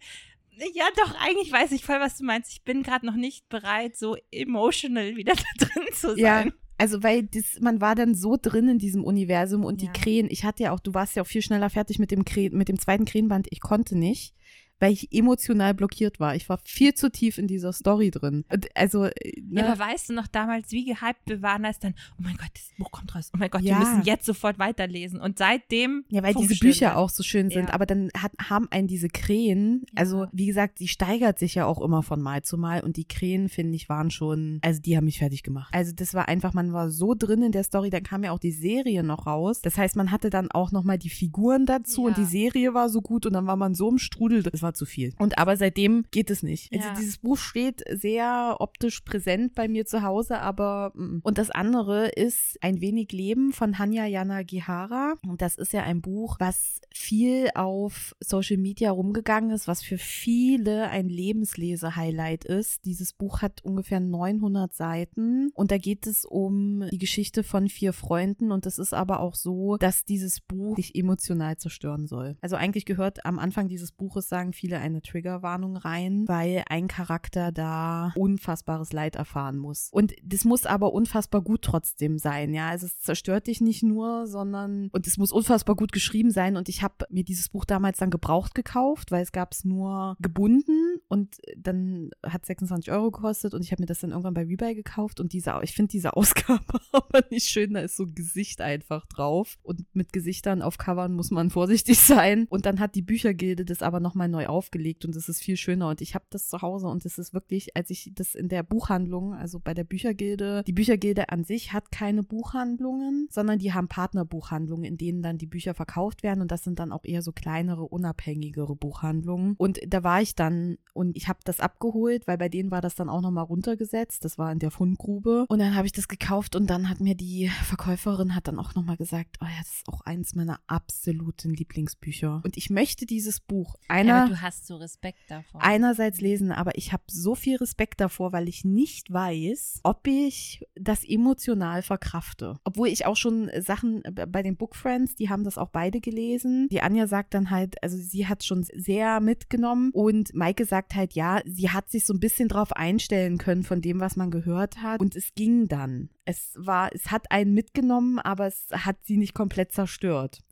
Ja, doch, eigentlich weiß ich voll, was du meinst. Ich bin gerade noch nicht bereit, so emotional wieder da drin zu sein. Ja, also weil das, man war dann so drin in diesem Universum und Ja. die Krähen, ich hatte ja auch, du warst ja auch viel schneller fertig mit dem Krähen, mit dem zweiten Krähenband, ich konnte nicht, weil ich emotional blockiert war. Ich war viel zu tief in dieser Story drin. Also, äh, ne? Ja, aber weißt du noch damals, wie gehypt wir waren, als dann, oh mein Gott, das Buch kommt raus. Oh mein Gott, Ja. wir müssen jetzt sofort weiterlesen. Und seitdem. Ja, weil diese Bücher auch so schön sind, Ja. aber dann hat, haben einen diese Krähen, also wie gesagt, die steigert sich ja auch immer von Mal zu Mal und die Krähen, finde ich, waren schon, also die haben mich fertig gemacht. Also das war einfach, man war so drin in der Story, dann kam ja auch die Serie noch raus. Das heißt, man hatte dann auch nochmal die Figuren dazu und die Serie war so gut und dann war man so im Strudel. Das war zu viel. Und aber seitdem geht es nicht. Also Ja. dieses Buch steht sehr optisch präsent bei mir zu Hause, aber mm. und das andere ist Ein wenig Leben von Hanya Yanagihara. Und das ist ja ein Buch, was viel auf Social Media rumgegangen ist, was für viele ein Lebenslese-Highlight ist. Dieses Buch hat ungefähr 900 Seiten und da geht es um die Geschichte von vier Freunden und es ist aber auch so, dass dieses Buch dich emotional zerstören soll. Also eigentlich gehört am Anfang dieses Buches, sagen viele, eine Triggerwarnung rein, weil ein Charakter da unfassbares Leid erfahren muss. Und das muss aber unfassbar gut trotzdem sein, ja. Also es zerstört dich nicht nur, sondern und es muss unfassbar gut geschrieben sein. Und ich habe mir dieses Buch damals dann gebraucht gekauft, weil es gab es nur gebunden und dann hat 26 Euro gekostet. Und ich habe mir das dann irgendwann bei Rebuy gekauft. Und diese, ich finde diese Ausgabe aber nicht schön, da ist so ein Gesicht einfach drauf. Und mit Gesichtern auf Covern muss man vorsichtig sein. Und dann hat die Büchergilde das aber nochmal neu aufgelegt und es ist viel schöner und ich habe das zu Hause und es ist wirklich, als ich das in der Buchhandlung, also bei der Büchergilde, die Büchergilde an sich hat keine Buchhandlungen, sondern die haben Partnerbuchhandlungen, in denen dann die Bücher verkauft werden und das sind dann auch eher so kleinere, unabhängigere Buchhandlungen. Und da war ich dann und ich habe das abgeholt, weil bei denen war das dann auch nochmal runtergesetzt. Das war in der Fundgrube. Und dann habe ich das gekauft und dann hat mir die Verkäuferin hat dann auch nochmal gesagt, oh ja, das ist auch eins meiner absoluten Lieblingsbücher. Und ich möchte dieses Buch Ja, einer aber du hast so Respekt davor. einerseits lesen, aber ich habe so viel Respekt davor, weil ich nicht weiß, ob ich das emotional verkrafte. Obwohl ich auch schon Sachen bei den Book Friends, die haben das auch beide gelesen. Die Anja sagt dann halt, also sie hat schon sehr mitgenommen und Maike sagt halt, ja, sie hat sich so ein bisschen drauf einstellen können von dem, was man gehört hat und es ging dann. Es war, es hat einen mitgenommen, aber es hat sie nicht komplett zerstört.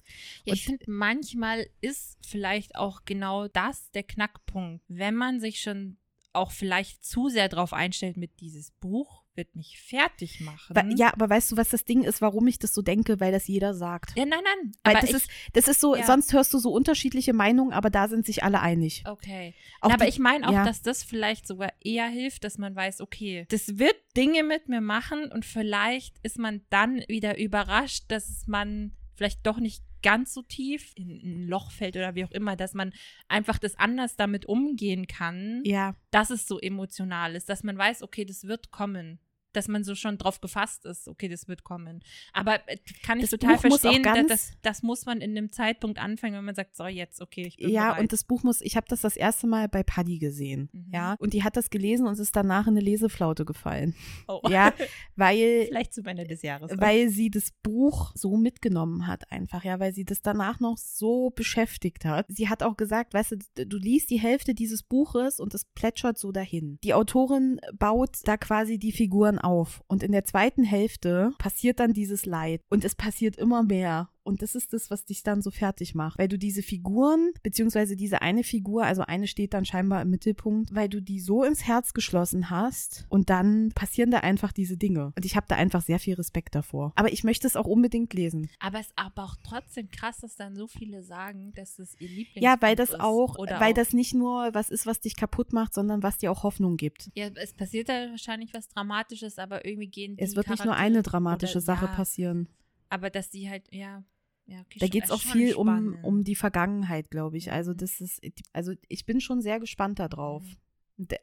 Ja, ich finde, manchmal ist vielleicht auch genau das der Knackpunkt. Wenn man sich schon auch vielleicht zu sehr drauf einstellt mit dieses Buch, wird mich fertig machen. Ja, aber weißt du, was das Ding ist, warum ich das so denke? Weil das jeder sagt. Ja, nein, nein. Weil aber das ich, ist, das ist so, ja. sonst hörst du so unterschiedliche Meinungen, aber da sind sich alle einig. Okay. Auch aber die- ich meine auch, ja. dass das vielleicht sogar eher hilft, dass man weiß, okay, das wird Dinge mit mir machen und vielleicht ist man dann wieder überrascht, dass man vielleicht doch nicht ganz so tief in ein Loch fällt oder wie auch immer, dass man einfach das anders damit umgehen kann, Ja, dass es so emotional ist, dass man weiß, okay, das wird kommen. Dass man so schon drauf gefasst ist, okay, das wird kommen. Aber äh, kann ich Das total Buch auch verstehen, dass das, das muss man in einem Zeitpunkt anfangen, wenn man sagt, so jetzt, okay, ich bin ja, bereit. und das Buch muss, ich habe das das erste Mal bei Paddy gesehen. Mhm. Ja, und die hat das gelesen und es ist danach in eine Leseflaute gefallen. oh. Ja, weil Vielleicht zum Ende des Jahres. weil sie das Buch so mitgenommen hat einfach, ja, weil sie das danach noch so beschäftigt hat. Sie hat auch gesagt, weißt du, du liest die Hälfte dieses Buches und es plätschert so dahin. Die Autorin baut da quasi die Figuren auf und in der zweiten Hälfte passiert dann dieses Leid und es passiert immer mehr. Und das ist das, was dich dann so fertig macht, weil du diese Figuren, beziehungsweise diese eine Figur, also eine steht dann scheinbar im Mittelpunkt, weil du die so ins Herz geschlossen hast und dann passieren da einfach diese Dinge. Und ich habe da einfach sehr viel Respekt davor. Aber ich möchte es auch unbedingt lesen. aber es ist aber auch trotzdem krass, dass dann so viele sagen, dass es ihr Lieblingsbuch Ja, weil das auch, Oder weil auch, das nicht nur was ist, was dich kaputt macht, sondern was dir auch Hoffnung gibt. Ja, es passiert da wahrscheinlich was Dramatisches, aber irgendwie gehen die Es wird nicht nur Charaktere- eine dramatische oder, Sache ja, passieren. Aber dass die halt, ja, ja, okay. Da geht es auch viel um, spannend. um die Vergangenheit, glaube ich. Also Mhm. das ist, also ich bin schon sehr gespannt darauf. Mhm.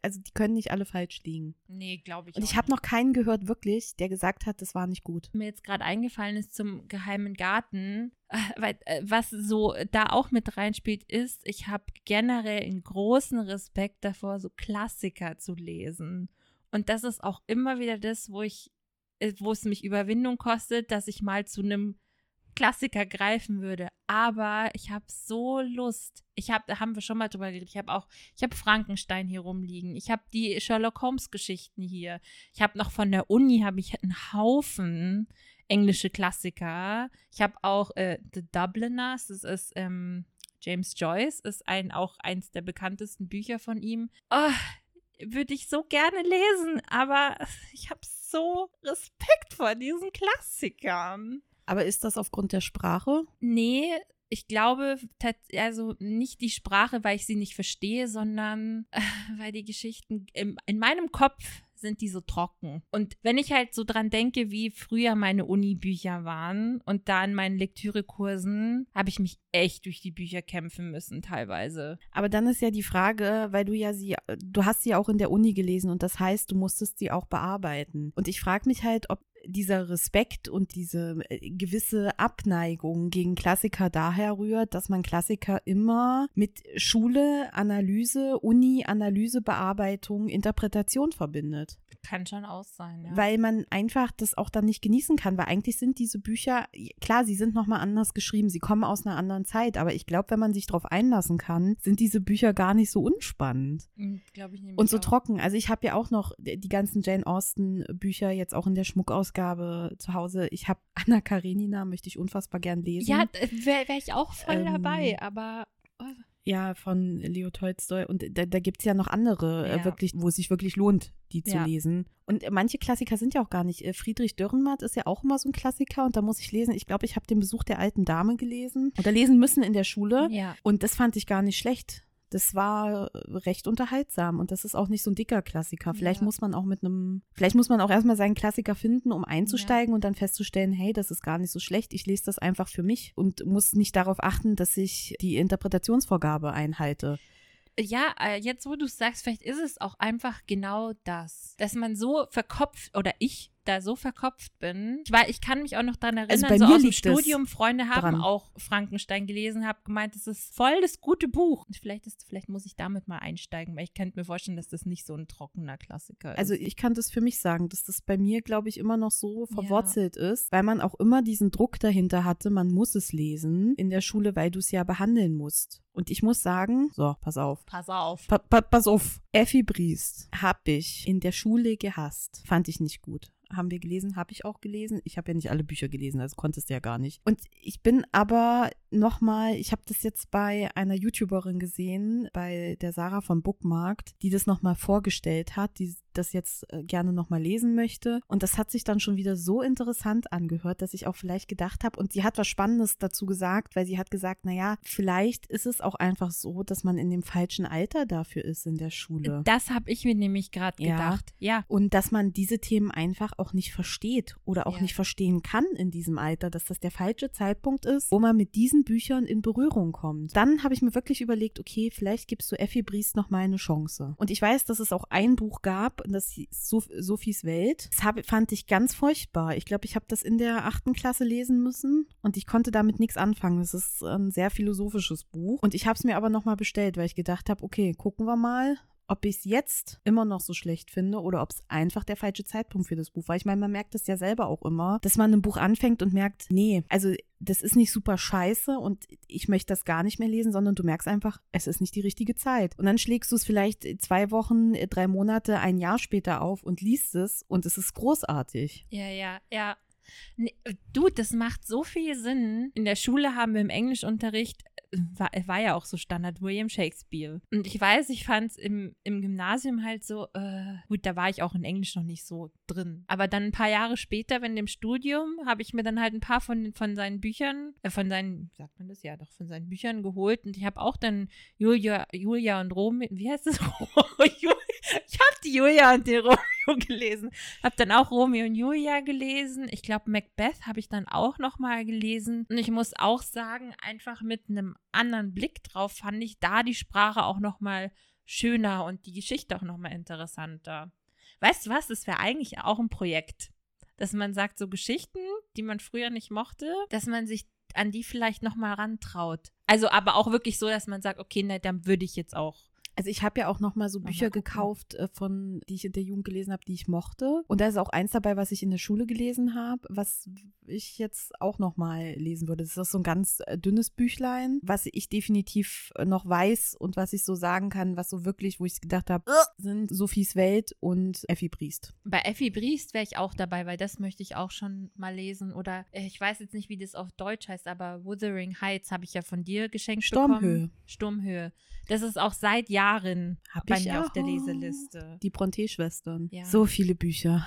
Also die können nicht alle falsch liegen. Nee, glaube ich Und ich habe noch keinen gehört, wirklich, der gesagt hat, das war nicht gut. mir jetzt gerade eingefallen ist zum geheimen Garten, äh, weil, äh, was so da auch mit reinspielt, ist, ich habe generell einen großen Respekt davor, so Klassiker zu lesen. Und das ist auch immer wieder das, wo ich, wo es mich Überwindung kostet, dass ich mal zu einem Klassiker greifen würde. Aber ich habe so Lust. Ich habe, da haben wir schon mal drüber geredet. Ich habe auch, ich habe Frankenstein hier rumliegen. Ich habe die Sherlock Holmes Geschichten hier. Ich habe noch von der Uni habe ich einen Haufen englische Klassiker. Ich habe auch äh, The Dubliners. Das ist ähm, James Joyce. Ist ein auch eins der bekanntesten Bücher von ihm. Oh, würde ich so gerne lesen, aber ich habe so Respekt vor diesen Klassikern. Aber ist das aufgrund der Sprache? Nee, ich glaube, also nicht die Sprache, weil ich sie nicht verstehe, sondern äh, weil die Geschichten im, in meinem Kopf sind die so trocken. Und wenn ich halt so dran denke, wie früher meine Uni-Bücher waren und da in meinen Lektürekursen, habe ich mich echt durch die Bücher kämpfen müssen teilweise. Aber dann ist ja die Frage, weil du ja sie, du hast sie auch in der Uni gelesen und das heißt, du musstest sie auch bearbeiten. Und ich frage mich halt, ob dieser Respekt und diese äh, gewisse Abneigung gegen Klassiker daher rührt, dass man Klassiker immer mit Schule, Analyse, Uni, Analyse, Bearbeitung, Interpretation verbindet. Kann schon aus sein, ja. Weil man einfach das auch dann nicht genießen kann, weil eigentlich sind diese Bücher, klar, sie sind nochmal anders geschrieben, sie kommen aus einer anderen Zeit, aber ich glaube, wenn man sich darauf einlassen kann, sind diese Bücher gar nicht so unspannend. Mhm, glaube ich Und so auch. trocken. Also ich habe ja auch noch die ganzen Jane Austen Bücher jetzt auch in der Schmuckausgabe zu Hause. Ich habe Anna Karenina, möchte ich unfassbar gern lesen. Ja, wäre wär ich auch voll Ähm, dabei, aber oh, Ja, von Leo Tolstoy. Und da, da gibt es ja noch andere, Ja. äh, wirklich, wo es sich wirklich lohnt, die zu Ja. lesen. Und äh, manche Klassiker sind ja auch gar nicht. Äh, Friedrich Dürrenmatt ist ja auch immer so ein Klassiker und da muss ich lesen. Ich glaube, ich habe den Besuch der alten Dame gelesen oder lesen müssen in der Schule. ja. Und das fand ich gar nicht schlecht. Das war recht unterhaltsam und das ist auch nicht so ein dicker Klassiker. Vielleicht Ja. muss man auch mit einem, vielleicht muss man auch erstmal seinen Klassiker finden, um einzusteigen und dann festzustellen, hey, das ist gar nicht so schlecht. Ich lese das einfach für mich und muss nicht darauf achten, dass ich die Interpretationsvorgabe einhalte. Ja, äh, jetzt wo du es sagst, vielleicht ist es auch einfach genau das, dass man so verkopft oder ich da so verkopft bin, weil ich kann mich auch noch daran erinnern, Also so aus dem Studium Freunde haben dran. auch Frankenstein gelesen, habe gemeint, das ist voll das gute Buch. Und vielleicht ist, vielleicht muss ich damit mal einsteigen, weil ich könnte mir vorstellen, dass das nicht so ein trockener Klassiker ist. Also ich kann das für mich sagen, dass das bei mir, glaube ich, immer noch so verwurzelt ist, weil man auch immer diesen Druck dahinter hatte, man muss es lesen in der Schule, weil du es ja behandeln musst. Und ich muss sagen, so, pass auf. pass auf. Pa pa pass auf. Effi Briest habe ich in der Schule gehasst. Fand ich nicht gut. Haben wir gelesen, habe ich auch gelesen. Ich habe ja nicht alle Bücher gelesen, also konntest du ja gar nicht. Und ich bin aber nochmal, ich habe das jetzt bei einer YouTuberin gesehen, bei der Sarah von Bookmarkt, die das nochmal vorgestellt hat, die das jetzt äh, gerne nochmal lesen möchte. Und das hat sich dann schon wieder so interessant angehört, dass ich auch vielleicht gedacht habe, und sie hat was Spannendes dazu gesagt, weil sie hat gesagt, naja, vielleicht ist es auch einfach so, dass man in dem falschen Alter dafür ist in der Schule. Das habe ich mir nämlich gerade Ja. gedacht. Ja. Und dass man diese Themen einfach auch nicht versteht oder auch Ja. nicht verstehen kann in diesem Alter, dass das der falsche Zeitpunkt ist, wo man mit diesen Büchern in Berührung kommt. Dann habe ich mir wirklich überlegt, okay, vielleicht gibst du Effi Briest noch mal eine Chance. Und ich weiß, dass es auch ein Buch gab, das hieß Sophies Welt. Das hab, fand ich ganz furchtbar. Ich glaube, ich habe das in der achten Klasse lesen müssen und ich konnte damit nichts anfangen. Das ist ein sehr philosophisches Buch. Und ich habe es mir aber noch mal bestellt, weil ich gedacht habe, okay, gucken wir mal, ob ich es jetzt immer noch so schlecht finde oder ob es einfach der falsche Zeitpunkt für das Buch war. Ich meine, man merkt es ja selber auch immer, dass man ein Buch anfängt und merkt, nee, also das ist nicht super scheiße und ich möchte das gar nicht mehr lesen, sondern du merkst einfach, es ist nicht die richtige Zeit. Und dann schlägst du es vielleicht zwei Wochen, drei Monate, ein Jahr später auf und liest es und es ist großartig. Ja, ja, ja. Nee, du, das macht so viel Sinn. In der Schule haben wir im Englischunterricht, äh, war, war ja auch so Standard William Shakespeare. Und ich weiß, ich fand es im, im Gymnasium halt so, äh, gut, da war ich auch in Englisch noch nicht so drin. Aber dann ein paar Jahre später, wenn im Studium, habe ich mir dann halt ein paar von, von seinen Büchern, äh, von seinen, sagt man das ja doch, von seinen Büchern geholt. Und ich habe auch dann Julia, Julia und Romeo, wie heißt ich habe die Julia und den Romeo gelesen. Hab dann auch Romeo und Julia gelesen. Ich glaube, Macbeth habe ich dann auch noch mal gelesen. Und ich muss auch sagen, einfach mit einem anderen Blick drauf fand ich da die Sprache auch noch mal schöner und die Geschichte auch noch mal interessanter. Weißt du was? Das wäre eigentlich auch ein Projekt, dass man sagt, so Geschichten, die man früher nicht mochte, dass man sich an die vielleicht noch mal rantraut. Also aber auch wirklich so, dass man sagt, okay, na, dann würde ich jetzt auch Also ich habe ja auch noch mal so Bücher gekauft, äh, von die ich in der Jugend gelesen habe, die ich mochte. Und da ist auch eins dabei, was ich in der Schule gelesen habe, was ich jetzt auch noch mal lesen würde. Das ist so ein ganz äh, dünnes Büchlein, was ich definitiv äh, noch weiß und was ich so sagen kann, was so wirklich, wo ich gedacht habe, sind Sophies Welt und Effi Briest. Bei Effi Briest wäre ich auch dabei, weil das möchte ich auch schon mal lesen. Oder äh, ich weiß jetzt nicht, wie das auf Deutsch heißt, aber Wuthering Heights habe ich ja von dir geschenkt Sturmhöhe. bekommen. Sturmhöhe. Das ist auch seit Jahren Hab bei ich mir auf der auch. Leseliste. Die Bronte-Schwestern. Ja. So viele Bücher.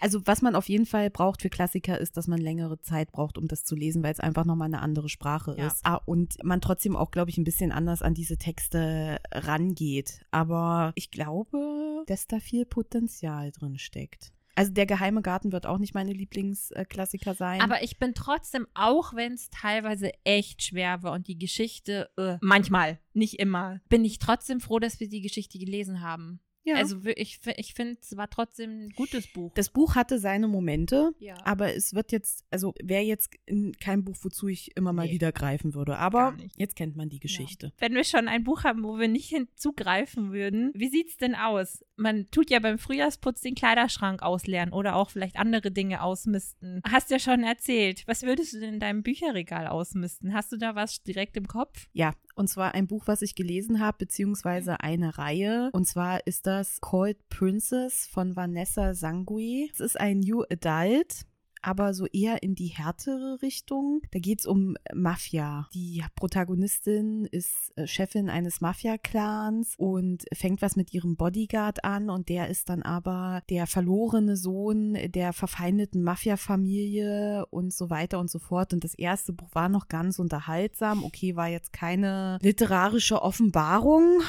Also was man auf jeden Fall braucht für Klassiker ist, dass man längere Zeit braucht, um das zu lesen, weil es einfach nochmal eine andere Sprache Ja. ist. Ah, und man trotzdem auch, glaube ich, ein bisschen anders an diese Texte rangeht. Aber ich glaube, dass da viel Potenzial drin steckt. Also der geheime Garten wird auch nicht meine Lieblingsklassiker sein. Aber ich bin trotzdem, auch wenn es teilweise echt schwer war und die Geschichte, äh, manchmal, nicht immer, bin ich trotzdem froh, dass wir die Geschichte gelesen haben. Ja. Also ich, ich finde, es war trotzdem ein gutes Buch. das Buch hatte seine Momente, ja. aber es wird jetzt, also wäre jetzt in kein Buch, wozu ich immer mal Nee. wieder greifen würde. Gar Aber nicht. jetzt kennt man die Geschichte. Wenn wir schon ein Buch haben, wo wir nicht hinzugreifen würden, wie sieht's denn aus? Man tut ja beim Frühjahrsputz den Kleiderschrank ausleeren oder auch vielleicht andere Dinge ausmisten. Hast ja schon erzählt. Was würdest du denn in deinem Bücherregal ausmisten? Hast du da was direkt im Kopf? Ja, und zwar ein Buch, was ich gelesen habe, beziehungsweise eine Reihe. Und zwar ist das Called Princess von Vanessa Sangui. Es ist ein New Adult. Aber so eher in die härtere Richtung. Da geht es um Mafia. Die Protagonistin ist äh, Chefin eines Mafia-Clans und fängt was mit ihrem Bodyguard an und der ist dann aber der verlorene Sohn der verfeindeten Mafia-Familie und so weiter und so fort. Und das erste Buch war noch ganz unterhaltsam. Okay, war jetzt keine literarische Offenbarung.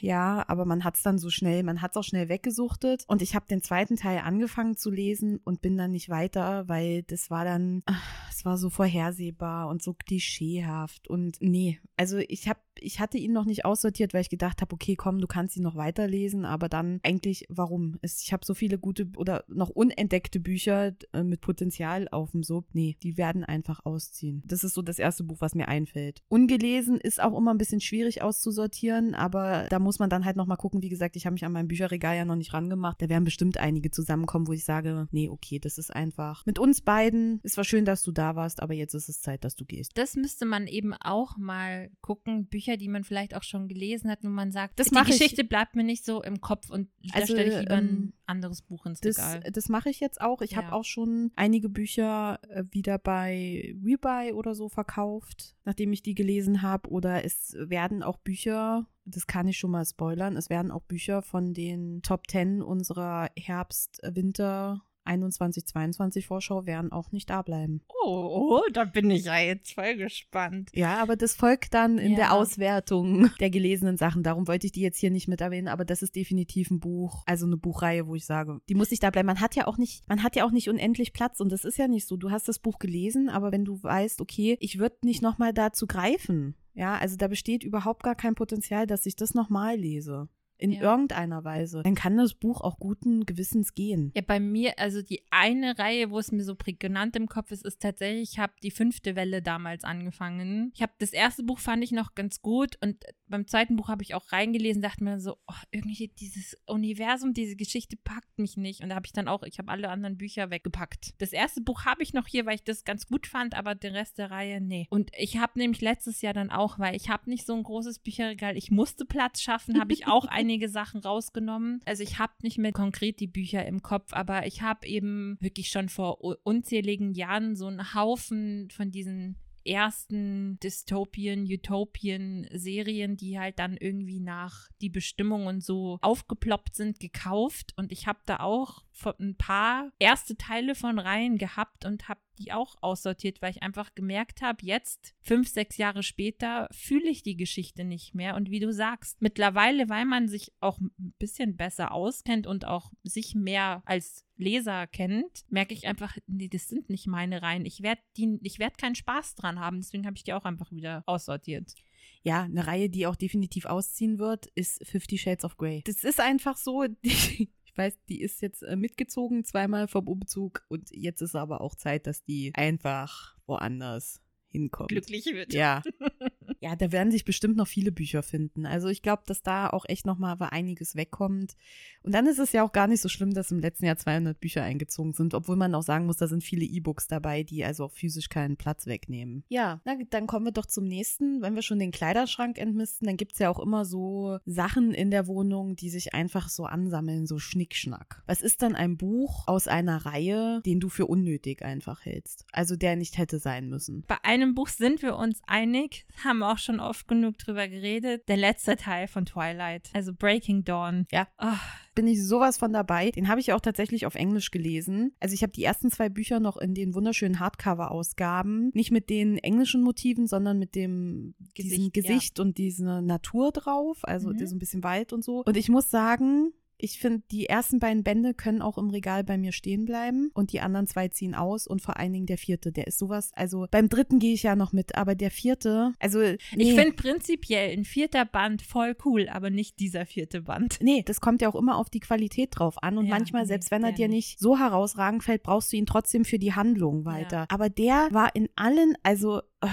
Ja, aber man hat es dann so schnell, man hat es auch schnell weggesuchtet. Und ich habe den zweiten Teil angefangen zu lesen und bin dann nicht weiter, weil das war dann, ah, es war so vorhersehbar und so klischeehaft. Und nee, also ich habe ich hatte ihn noch nicht aussortiert, weil ich gedacht habe, okay, komm, du kannst ihn noch weiterlesen, aber dann eigentlich, warum? Ich habe so viele gute oder noch unentdeckte Bücher äh, mit Potenzial auf dem Sub. Nee, die werden einfach ausziehen. Das ist so das erste Buch, was mir einfällt. Ungelesen ist auch immer ein bisschen schwierig auszusortieren, aber da muss man dann halt noch mal gucken. Wie gesagt, ich habe mich an meinem Bücherregal ja noch nicht rangemacht. Da werden bestimmt einige zusammenkommen, wo ich sage, nee, okay, das ist einfach mit uns beiden. Es war schön, dass du da warst, aber jetzt ist es Zeit, dass du gehst. Das müsste man eben auch mal gucken. Bücher, die man vielleicht auch schon gelesen hat, wo man sagt, Das die mach ich. Geschichte bleibt mir nicht so im Kopf und Also, da stelle ich lieber ähm, ein anderes Buch ins Das, Regal. das mache ich jetzt auch. Ich Ja. habe auch schon einige Bücher äh, wieder bei Rebuy oder so verkauft, nachdem ich die gelesen habe. Oder es werden auch Bücher, das kann ich schon mal spoilern, es werden auch Bücher von den Top 10 unserer Herbst-Winter 21-22 Vorschau werden auch nicht da bleiben. Oh, oh, da bin ich ja jetzt voll gespannt. Ja, aber das folgt dann in Ja. der Auswertung der gelesenen Sachen. Darum wollte ich die jetzt hier nicht mit erwähnen, aber das ist definitiv ein Buch, also eine Buchreihe, wo ich sage, die muss ich da bleiben. Man hat ja auch nicht, man hat ja auch nicht unendlich Platz und das ist ja nicht so. Du hast das Buch gelesen, aber wenn du weißt, okay, ich würde nicht nochmal dazu greifen. Ja, also da besteht überhaupt gar kein Potenzial, dass ich das nochmal lese. In Ja. irgendeiner Weise. Dann kann das Buch auch guten Gewissens gehen. Ja, bei mir, also die eine Reihe, wo es mir so prägnant im Kopf ist, ist tatsächlich, ich habe die fünfte Welle damals angefangen. Ich habe das erste Buch fand ich noch ganz gut und beim zweiten Buch habe ich auch reingelesen, dachte mir so, oh, irgendwie dieses Universum, diese Geschichte packt mich nicht. Und da habe ich dann auch, ich habe alle anderen Bücher weggepackt. Das erste Buch habe ich noch hier, weil ich das ganz gut fand, aber den Rest der Reihe, nee. Und ich habe nämlich letztes Jahr dann auch, weil ich habe nicht so ein großes Bücherregal, ich musste Platz schaffen, habe ich auch einige Sachen rausgenommen. Also ich habe nicht mehr konkret die Bücher im Kopf, aber ich habe eben wirklich schon vor unzähligen Jahren so einen Haufen von diesen ersten Dystopien, Utopien Serien, die halt dann irgendwie nach die Bestimmung und so aufgeploppt sind, gekauft. Und ich habe da auch ein paar erste Teile von Reihen gehabt und habe die auch aussortiert, weil ich einfach gemerkt habe, jetzt, fünf, sechs Jahre später, fühle ich die Geschichte nicht mehr. Und wie du sagst, mittlerweile, weil man sich auch ein bisschen besser auskennt und auch sich mehr als Leser kennt, merke ich einfach, nee, das sind nicht meine Reihen. Ich werde werd keinen Spaß dran haben. Deswegen habe ich die auch einfach wieder aussortiert. Ja, eine Reihe, die auch definitiv ausziehen wird, ist Fifty Shades of Grey. Das ist einfach so, die, weiß, die ist jetzt äh, mitgezogen zweimal vom Umzug und jetzt ist aber auch Zeit, dass die einfach woanders hinkommt. Glücklich wird. Ja. ja, da werden sich bestimmt noch viele Bücher finden. Also ich glaube, dass da auch echt noch mal einiges wegkommt. Und dann ist es ja auch gar nicht so schlimm, dass im letzten Jahr 200 Bücher eingezogen sind, obwohl man auch sagen muss, da sind viele E-Books dabei, die also auch physisch keinen Platz wegnehmen. Ja, na, dann kommen wir doch zum nächsten. Wenn wir schon den Kleiderschrank entmisten, dann gibt es ja auch immer so Sachen in der Wohnung, die sich einfach so ansammeln, so Schnickschnack. Was ist dann ein Buch aus einer Reihe, den du für unnötig einfach hältst? Also der nicht hätte sein müssen. Bei einem Buch sind wir uns einig, haben auch schon oft genug drüber geredet. Der letzte Teil von Twilight, also Breaking Dawn. Ja. Oh, bin ich sowas von dabei. Den habe ich auch tatsächlich auf Englisch gelesen. Also ich habe die ersten zwei Bücher noch in den wunderschönen Hardcover-Ausgaben. Nicht mit den englischen Motiven, sondern mit dem diesem Gesicht, ja. Gesicht und dieser Natur drauf. Also Mhm. so ein bisschen Wald und so. Und ich muss sagen, Ich finde, die ersten beiden Bände können auch im Regal bei mir stehen bleiben und die anderen zwei ziehen aus und vor allen Dingen der vierte, der ist sowas, also beim dritten gehe ich ja noch mit, aber der vierte, also nee. Ich finde prinzipiell ein vierter Band voll cool, aber nicht dieser vierte Band. Nee, das kommt ja auch immer auf die Qualität drauf an. Und Ja, manchmal, nee, selbst wenn er dir nicht so herausragend fällt, brauchst du ihn trotzdem für die Handlung weiter. Aber der war in allen, also äh,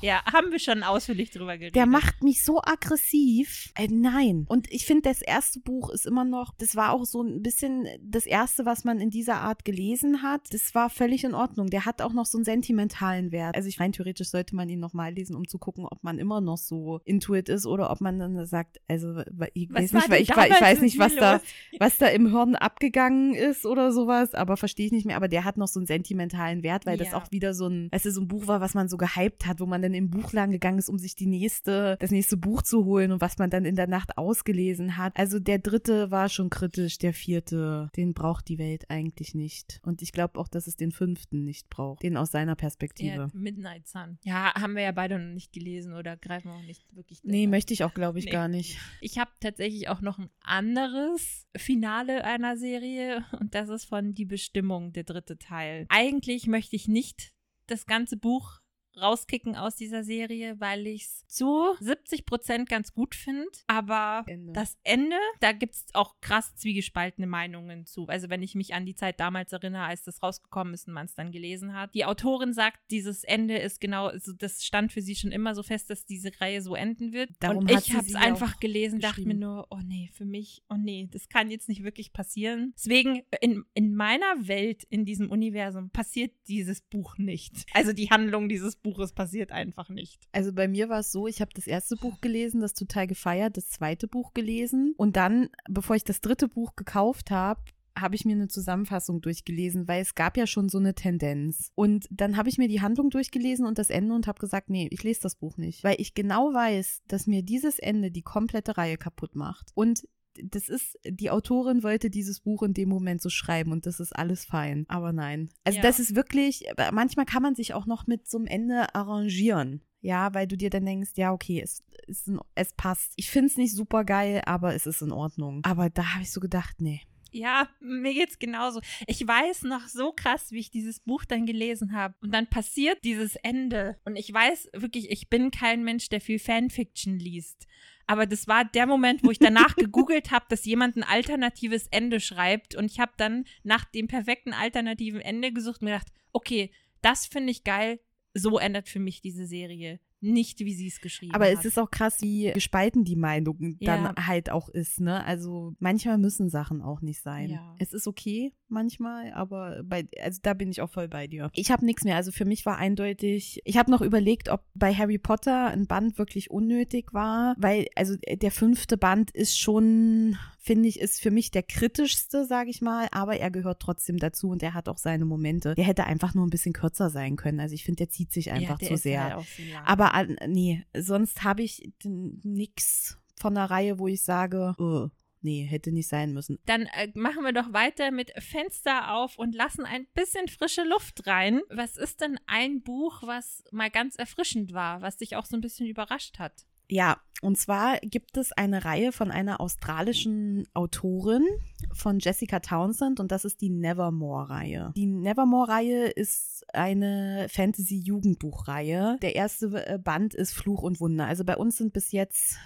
Ja, haben wir schon ausführlich drüber geredet. der macht mich so aggressiv. Äh, nein. Und ich finde, das erste Buch ist immer noch, das war auch so ein bisschen das erste, was man in dieser Art gelesen hat. Das war völlig in Ordnung. Der hat auch noch so einen sentimentalen Wert. Also ich rein theoretisch sollte man ihn nochmal lesen, um zu gucken, ob man immer noch so intuit ist oder ob man dann sagt, also ich Was weiß nicht, weil ich, ich weiß nicht, was da, was da im Hirn abgegangen ist oder sowas, aber verstehe ich nicht mehr. Aber der hat noch so einen sentimentalen Wert, weil das Ja. auch wieder so ein, weißt du, so ein Buch war, was man so gehypt hat, wo man dann im Buchladen gegangen ist, um sich die nächste, das nächste Buch zu holen und was man dann in der Nacht ausgelesen hat. Also der dritte war schon kritisch, der vierte, den braucht die Welt eigentlich nicht. Und ich glaube auch, dass es den fünften nicht braucht. Den aus seiner Perspektive. Ja, Midnight Sun. Ja, haben wir ja beide noch nicht gelesen oder greifen wir auch nicht wirklich. Nee, drin. möchte ich auch, glaube ich, Nee. gar nicht. Ich habe tatsächlich auch noch ein anderes Finale einer Serie und das ist von Die Bestimmung, der dritte Teil. Eigentlich möchte ich nicht das ganze Buch rauskicken aus dieser Serie, weil ich es zu 70 Prozent ganz gut finde. Aber Ende. das Ende, da gibt es auch krass zwiegespaltene Meinungen zu. Also wenn ich mich an die Zeit damals erinnere, als das rausgekommen ist und man es dann gelesen hat. Die Autorin sagt, dieses Ende ist genau, also das stand für sie schon immer so fest, dass diese Reihe so enden wird. Darum und ich habe es einfach gelesen, dachte mir nur, oh nee, für mich, oh nee, das kann jetzt nicht wirklich passieren. Deswegen, in, in meiner Welt, in diesem Universum, passiert dieses Buch nicht. Also die Handlung dieses Buches passiert einfach nicht. Also bei mir war es so, ich habe das erste Buch gelesen, das total gefeiert, das zweite Buch gelesen und dann, bevor ich das dritte Buch gekauft habe, habe ich mir eine Zusammenfassung durchgelesen, weil es gab ja schon so eine Tendenz. Und dann habe ich mir die Handlung durchgelesen und das Ende und habe gesagt, nee, ich lese das Buch nicht, weil ich genau weiß, dass mir dieses Ende die komplette Reihe kaputt macht. Und das ist, die Autorin wollte dieses Buch in dem Moment so schreiben und das ist alles fein. Aber nein. Also Ja. das ist wirklich, manchmal kann man sich auch noch mit so einem Ende arrangieren. Ja, weil du dir dann denkst, ja, okay, es, es, es passt. Ich finde es nicht super geil, aber es ist in Ordnung. Aber da habe ich so gedacht, nee. Ja, mir geht's genauso. Ich weiß noch so krass, wie ich dieses Buch dann gelesen habe. Und dann passiert dieses Ende. Und ich weiß wirklich, ich bin kein Mensch, der viel Fanfiction liest. Aber das war der Moment, wo ich danach gegoogelt habe, dass jemand ein alternatives Ende schreibt. Und ich habe dann nach dem perfekten alternativen Ende gesucht und mir gedacht, okay, das finde ich geil. So endet für mich diese Serie. Nicht, wie sie es geschrieben Aber hat. es ist auch krass, wie gespalten die Meinung dann Ja. halt auch ist, ne? Also manchmal müssen Sachen auch nicht sein. Ja. Es ist okay manchmal, aber bei, also da bin ich auch voll bei dir. Ich habe nichts mehr. Also für mich war eindeutig, ich habe noch überlegt, ob bei Harry Potter ein Band wirklich unnötig war, weil, also der fünfte Band ist schon, finde ich, ist für mich der kritischste, sage ich mal, aber er gehört trotzdem dazu und er hat auch seine Momente. Der hätte einfach nur ein bisschen kürzer sein können. Also ich finde, der zieht sich Ja, einfach der zu ist sehr. halt auch so lang. Aber nee, sonst habe ich n- nix von der Reihe, wo ich sage, oh, nee, hätte nicht sein müssen. Dann äh, machen wir doch weiter mit Fenster auf und lassen ein bisschen frische Luft rein. Was ist denn ein Buch, was mal ganz erfrischend war, was dich auch so ein bisschen überrascht hat? Ja, und zwar gibt es eine Reihe von einer australischen Autorin von Jessica Townsend und das ist die Nevermore-Reihe. Die Nevermore-Reihe ist eine Fantasy-Jugendbuchreihe. Der erste äh, Band ist Fluch und Wunder. Also bei uns sind bis jetzt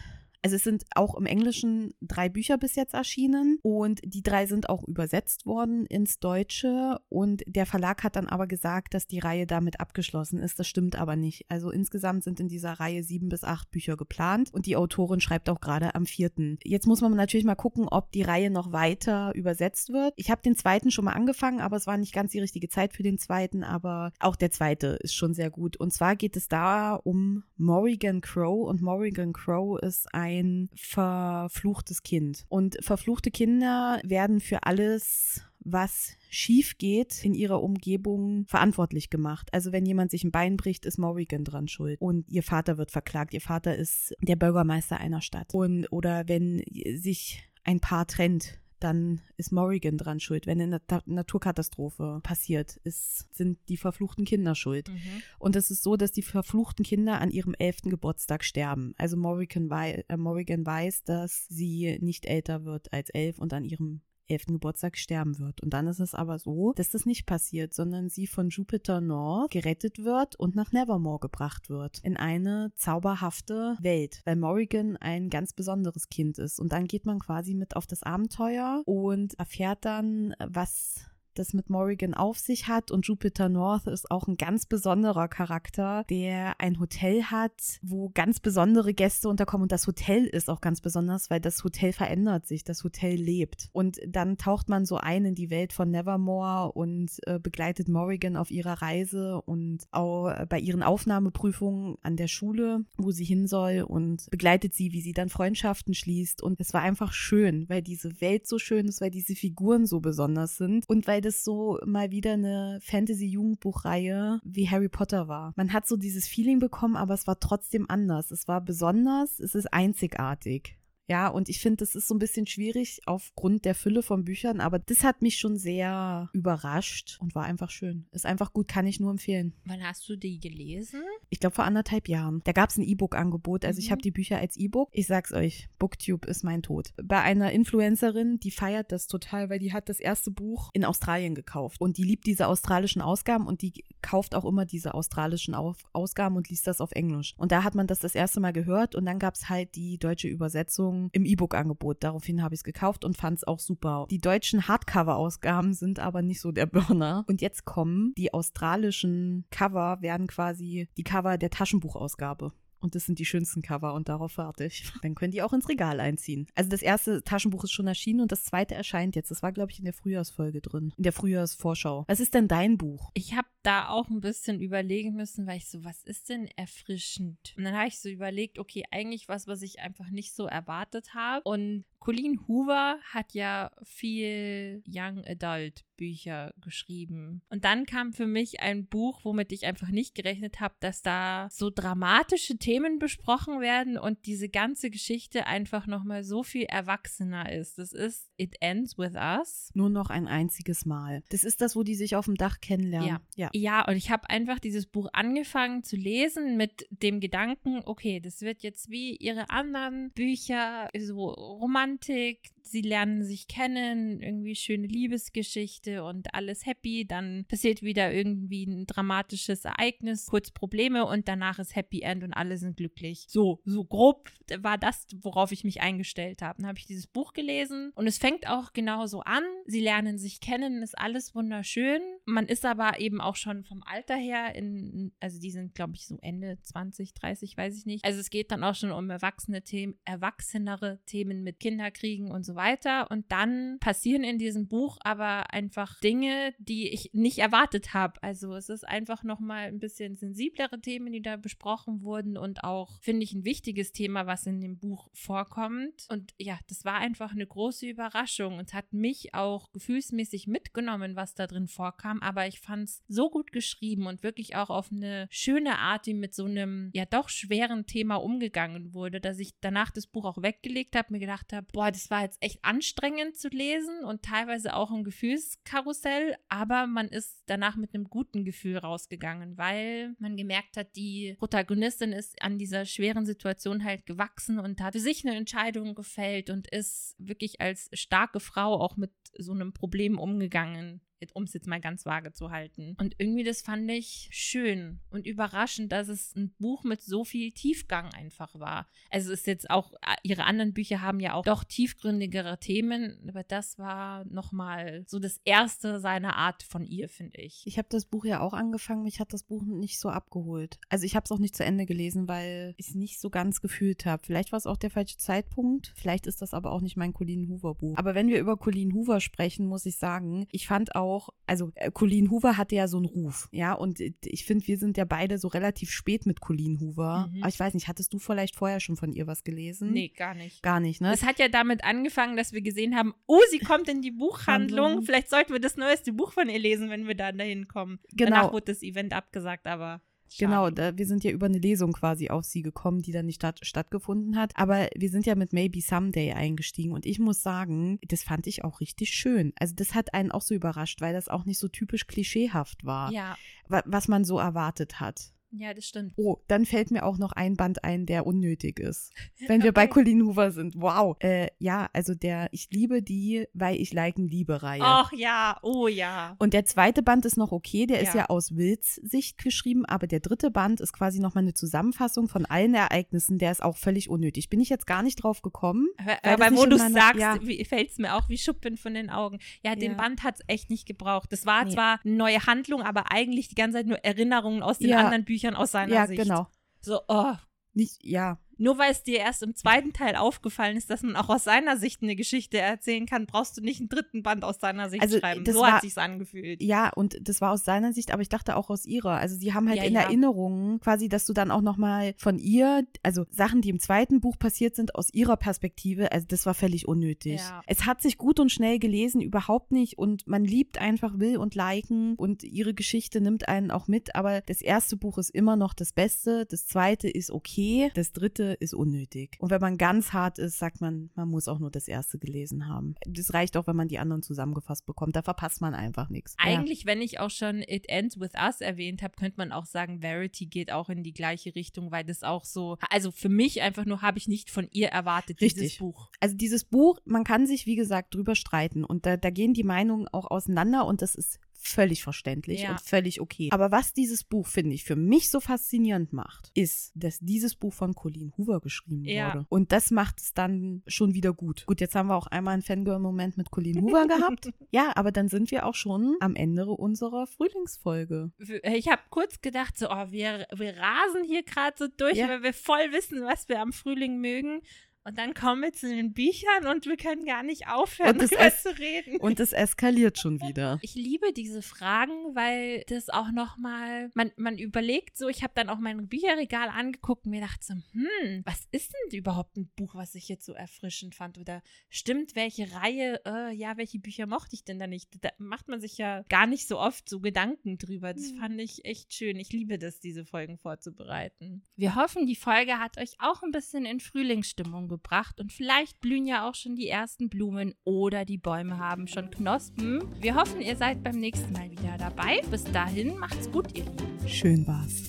also es sind auch im Englischen drei Bücher bis jetzt erschienen und die drei sind auch übersetzt worden ins Deutsche und der Verlag hat dann aber gesagt, dass die Reihe damit abgeschlossen ist. Das stimmt aber nicht. Also insgesamt sind in dieser Reihe sieben bis acht Bücher geplant und die Autorin schreibt auch gerade am vierten. Jetzt muss man natürlich mal gucken, ob die Reihe noch weiter übersetzt wird. Ich habe den zweiten schon mal angefangen, aber es war nicht ganz die richtige Zeit für den zweiten, aber auch der zweite ist schon sehr gut. Und zwar geht es da um Morrigan Crow und Morrigan Crow ist ein verfluchtes Kind. Und verfluchte Kinder werden für alles, was schief geht in ihrer Umgebung verantwortlich gemacht. Also wenn jemand sich ein Bein bricht, ist Morrigan dran schuld und ihr Vater wird verklagt. Ihr Vater ist der Bürgermeister einer Stadt. Und oder wenn sich ein Paar trennt, dann ist Morrigan dran schuld. Wenn eine Ta Naturkatastrophe passiert, ist, sind die verfluchten Kinder schuld. Mhm. Und es ist so, dass die verfluchten Kinder an ihrem elften Geburtstag sterben. Also Morrigan, wei äh, Morrigan weiß, dass sie nicht älter wird als elf und an ihrem elften Geburtstag sterben wird. Und dann ist es aber so, dass das nicht passiert, sondern sie von Jupiter North gerettet wird und nach Nevermore gebracht wird. In eine zauberhafte Welt, weil Morrigan ein ganz besonderes Kind ist. Und dann geht man quasi mit auf das Abenteuer und erfährt dann, was das mit Morrigan auf sich hat. Und Jupiter North ist auch ein ganz besonderer Charakter, der ein Hotel hat, wo ganz besondere Gäste unterkommen. Und das Hotel ist auch ganz besonders, weil das Hotel verändert sich, das Hotel lebt. Und dann taucht man so ein in die Welt von Nevermore und äh, begleitet Morrigan auf ihrer Reise und auch bei ihren Aufnahmeprüfungen an der Schule, wo sie hin soll und begleitet sie, wie sie dann Freundschaften schließt. Und es war einfach schön, weil diese Welt so schön ist, weil diese Figuren so besonders sind und weil das so mal wieder eine Fantasy-Jugendbuchreihe wie Harry Potter war. Man hat so dieses Feeling bekommen, aber es war trotzdem anders. Es war besonders, es ist einzigartig. Ja, und ich finde, das ist so ein bisschen schwierig aufgrund der Fülle von Büchern, aber das hat mich schon sehr überrascht und war einfach schön. Ist einfach gut, kann ich nur empfehlen. Wann hast du die gelesen? Ich glaube vor anderthalb Jahren. Da gab es ein E-Book-Angebot. Also ich Mhm. habe die Bücher als E-Book. Ich sag's euch, Booktube ist mein Tod. Bei einer Influencerin, die feiert das total, weil die hat das erste Buch in Australien gekauft. Und die liebt diese australischen Ausgaben und die kauft auch immer diese australischen Ausgaben und liest das auf Englisch. Und da hat man das das erste Mal gehört und dann gab's halt die deutsche Übersetzung im E-Book-Angebot. Daraufhin habe ich es gekauft und fand es auch super. Die deutschen Hardcover-Ausgaben sind aber nicht so der Burner. Und jetzt kommen die australischen Cover, werden quasi die Cover der Taschenbuchausgabe. Und das sind die schönsten Cover und darauf warte ich. Dann können die auch ins Regal einziehen. Also das erste Taschenbuch ist schon erschienen und das zweite erscheint jetzt. Das war, glaube ich, in der Frühjahrsfolge drin. In der Frühjahrsvorschau. Was ist denn dein Buch? Ich habe da auch ein bisschen überlegen müssen, weil ich so, was ist denn erfrischend? Und dann habe ich so überlegt, okay, eigentlich was, was ich einfach nicht so erwartet habe. Und Colleen Hoover hat ja viel Young Adult Bücher geschrieben. Und dann kam für mich ein Buch, womit ich einfach nicht gerechnet habe, dass da so dramatische Themen besprochen werden und diese ganze Geschichte einfach nochmal so viel erwachsener ist. Das ist It Ends With Us. Nur noch ein einziges Mal. Das ist das, wo die sich auf dem Dach kennenlernen. Ja. ja. Ja, und ich habe einfach dieses Buch angefangen zu lesen mit dem Gedanken, okay, das wird jetzt wie ihre anderen Bücher, so Romantik, sie lernen sich kennen, irgendwie schöne Liebesgeschichte und alles happy, dann passiert wieder irgendwie ein dramatisches Ereignis, kurz Probleme und danach ist Happy End und alle sind glücklich. So, so grob war das, worauf ich mich eingestellt habe. Dann habe ich dieses Buch gelesen und es fängt auch genauso an. Sie lernen sich kennen, ist alles wunderschön. Man ist aber eben auch schon vom Alter her in, also die sind, glaube ich, so Ende 20, 30, weiß ich nicht. Also es geht dann auch schon um erwachsene Themen, erwachsenere Themen mit Kinderkriegen und so weiter. Und dann passieren in diesem Buch aber einfach Dinge, die ich nicht erwartet habe. Also es ist einfach nochmal ein bisschen sensiblere Themen, die da besprochen wurden und auch, finde ich, ein wichtiges Thema, was in dem Buch vorkommt. Und ja, das war einfach eine große Überraschung und hat mich auch gefühlsmäßig mitgenommen, was da drin vorkam. Aber ich fand es so gut geschrieben und wirklich auch auf eine schöne Art, die mit so einem ja doch schweren Thema umgegangen wurde, dass ich danach das Buch auch weggelegt habe, mir gedacht habe, boah, das war jetzt echt anstrengend zu lesen und teilweise auch ein Gefühlskarussell, aber man ist danach mit einem guten Gefühl rausgegangen, weil man gemerkt hat, die Protagonistin ist an dieser schweren Situation halt gewachsen und hat für sich eine Entscheidung gefällt und ist wirklich als starke Frau auch mit so einem Problem umgegangen um es jetzt mal ganz vage zu halten. Und irgendwie das fand ich schön und überraschend, dass es ein Buch mit so viel Tiefgang einfach war. Also es ist jetzt auch, ihre anderen Bücher haben ja auch doch tiefgründigere Themen, aber das war nochmal so das erste seiner Art von ihr, finde ich. Ich habe das Buch ja auch angefangen, mich hat das Buch nicht so abgeholt. Also ich habe es auch nicht zu Ende gelesen, weil ich es nicht so ganz gefühlt habe. Vielleicht war es auch der falsche Zeitpunkt, vielleicht ist das aber auch nicht mein Colleen Hoover Buch. Aber wenn wir über Colleen Hoover sprechen, muss ich sagen, ich fand auch auch, also äh, Colleen Hoover hatte ja so einen Ruf, ja, und ich finde, wir sind ja beide so relativ spät mit Colleen Hoover. Mhm. Aber ich weiß nicht, hattest du vielleicht vorher schon von ihr was gelesen? Nee, gar nicht. Gar nicht, ne? Es hat ja damit angefangen, dass wir gesehen haben, oh, sie kommt in die Buchhandlung. Handlung. Vielleicht sollten wir das neueste Buch von ihr lesen, wenn wir dann dahin kommen. Genau. Danach wurde das Event abgesagt, aber Genau, da, wir sind ja über eine Lesung quasi auf sie gekommen, die dann nicht statt, stattgefunden hat. Aber wir sind ja mit Maybe Someday eingestiegen und ich muss sagen, das fand ich auch richtig schön. Also das hat einen auch so überrascht, weil das auch nicht so typisch klischeehaft war, Ja, wa was man so erwartet hat. Ja, das stimmt. Oh, dann fällt mir auch noch ein Band ein, der unnötig ist. Wenn wir bei Colleen Hoover sind. Wow. Äh, ja, also der Ich liebe die, weil ich liken liebe Reihe. Ach ja, oh ja. Und der zweite Band ist noch okay, der ist Ja. ja aus Wills Sicht geschrieben, aber der dritte Band ist quasi nochmal eine Zusammenfassung von allen Ereignissen, der ist auch völlig unnötig. Bin ich jetzt gar nicht drauf gekommen. Aber wo du meiner- sagst, ja. fällt es mir auch wie Schuppen von den Augen. Ja, den Ja. Band hat es echt nicht gebraucht. Das war Nee. zwar eine neue Handlung, aber eigentlich die ganze Zeit nur Erinnerungen aus den Ja. anderen Büchern aus seiner Ja, Sicht. genau. So, oh. Nicht, ja, Nur weil es dir erst im zweiten Teil aufgefallen ist, dass man auch aus seiner Sicht eine Geschichte erzählen kann, brauchst du nicht einen dritten Band aus seiner Sicht Also, schreiben. So war- hat sich's angefühlt. Ja, und das war aus seiner Sicht, aber ich dachte auch aus ihrer. Also sie haben halt Ja, in ja. Erinnerungen quasi, dass du dann auch nochmal von ihr, also Sachen, die im zweiten Buch passiert sind, aus ihrer Perspektive, also das war völlig unnötig. Ja. Es hat sich gut und schnell gelesen, überhaupt nicht. Und man liebt einfach Will und Liken und ihre Geschichte nimmt einen auch mit. Aber das erste Buch ist immer noch das Beste, das zweite ist okay, das dritte ist unnötig. Und wenn man ganz hart ist, sagt man, man muss auch nur das erste gelesen haben. Das reicht auch, wenn man die anderen zusammengefasst bekommt. Da verpasst man einfach nichts. Ja. Eigentlich, wenn ich auch schon It Ends With Us erwähnt habe, könnte man auch sagen, Verity geht auch in die gleiche Richtung, weil das auch so, also für mich einfach nur habe ich nicht von ihr erwartet, dieses Richtig. Buch. Also dieses Buch, man kann sich, wie gesagt, drüber streiten und da, da gehen die Meinungen auch auseinander und das ist völlig verständlich Ja. und völlig okay. Aber was dieses Buch, finde ich, für mich so faszinierend macht, ist, dass dieses Buch von Colleen Hoover geschrieben Ja. wurde. Und das macht es dann schon wieder gut. Gut, jetzt haben wir auch einmal einen Fangirl-Moment mit Colleen Hoover gehabt. Ja, aber dann sind wir auch schon am Ende unserer Frühlingsfolge. Ich habe kurz gedacht, so, oh, wir, wir rasen hier gerade so durch, Ja. weil wir voll wissen, was wir am Frühling mögen. Und dann kommen wir zu den Büchern und wir können gar nicht aufhören, das darüber es- zu reden. Und es eskaliert schon wieder. Ich liebe diese Fragen, weil das auch nochmal, man, man überlegt so, ich habe dann auch mein Bücherregal angeguckt und mir dachte so, hm, was ist denn überhaupt ein Buch, was ich jetzt so erfrischend fand? Oder stimmt, welche Reihe, äh, ja, welche Bücher mochte ich denn da nicht? Da macht man sich ja gar nicht so oft so Gedanken drüber. Das Hm. fand ich echt schön. Ich liebe das, diese Folgen vorzubereiten. Wir hoffen, die Folge hat euch auch ein bisschen in Frühlingsstimmung gebracht und vielleicht blühen ja auch schon die ersten Blumen oder die Bäume haben schon Knospen. Wir hoffen, ihr seid beim nächsten Mal wieder dabei. Bis dahin, macht's gut, ihr Lieben. Schön war's.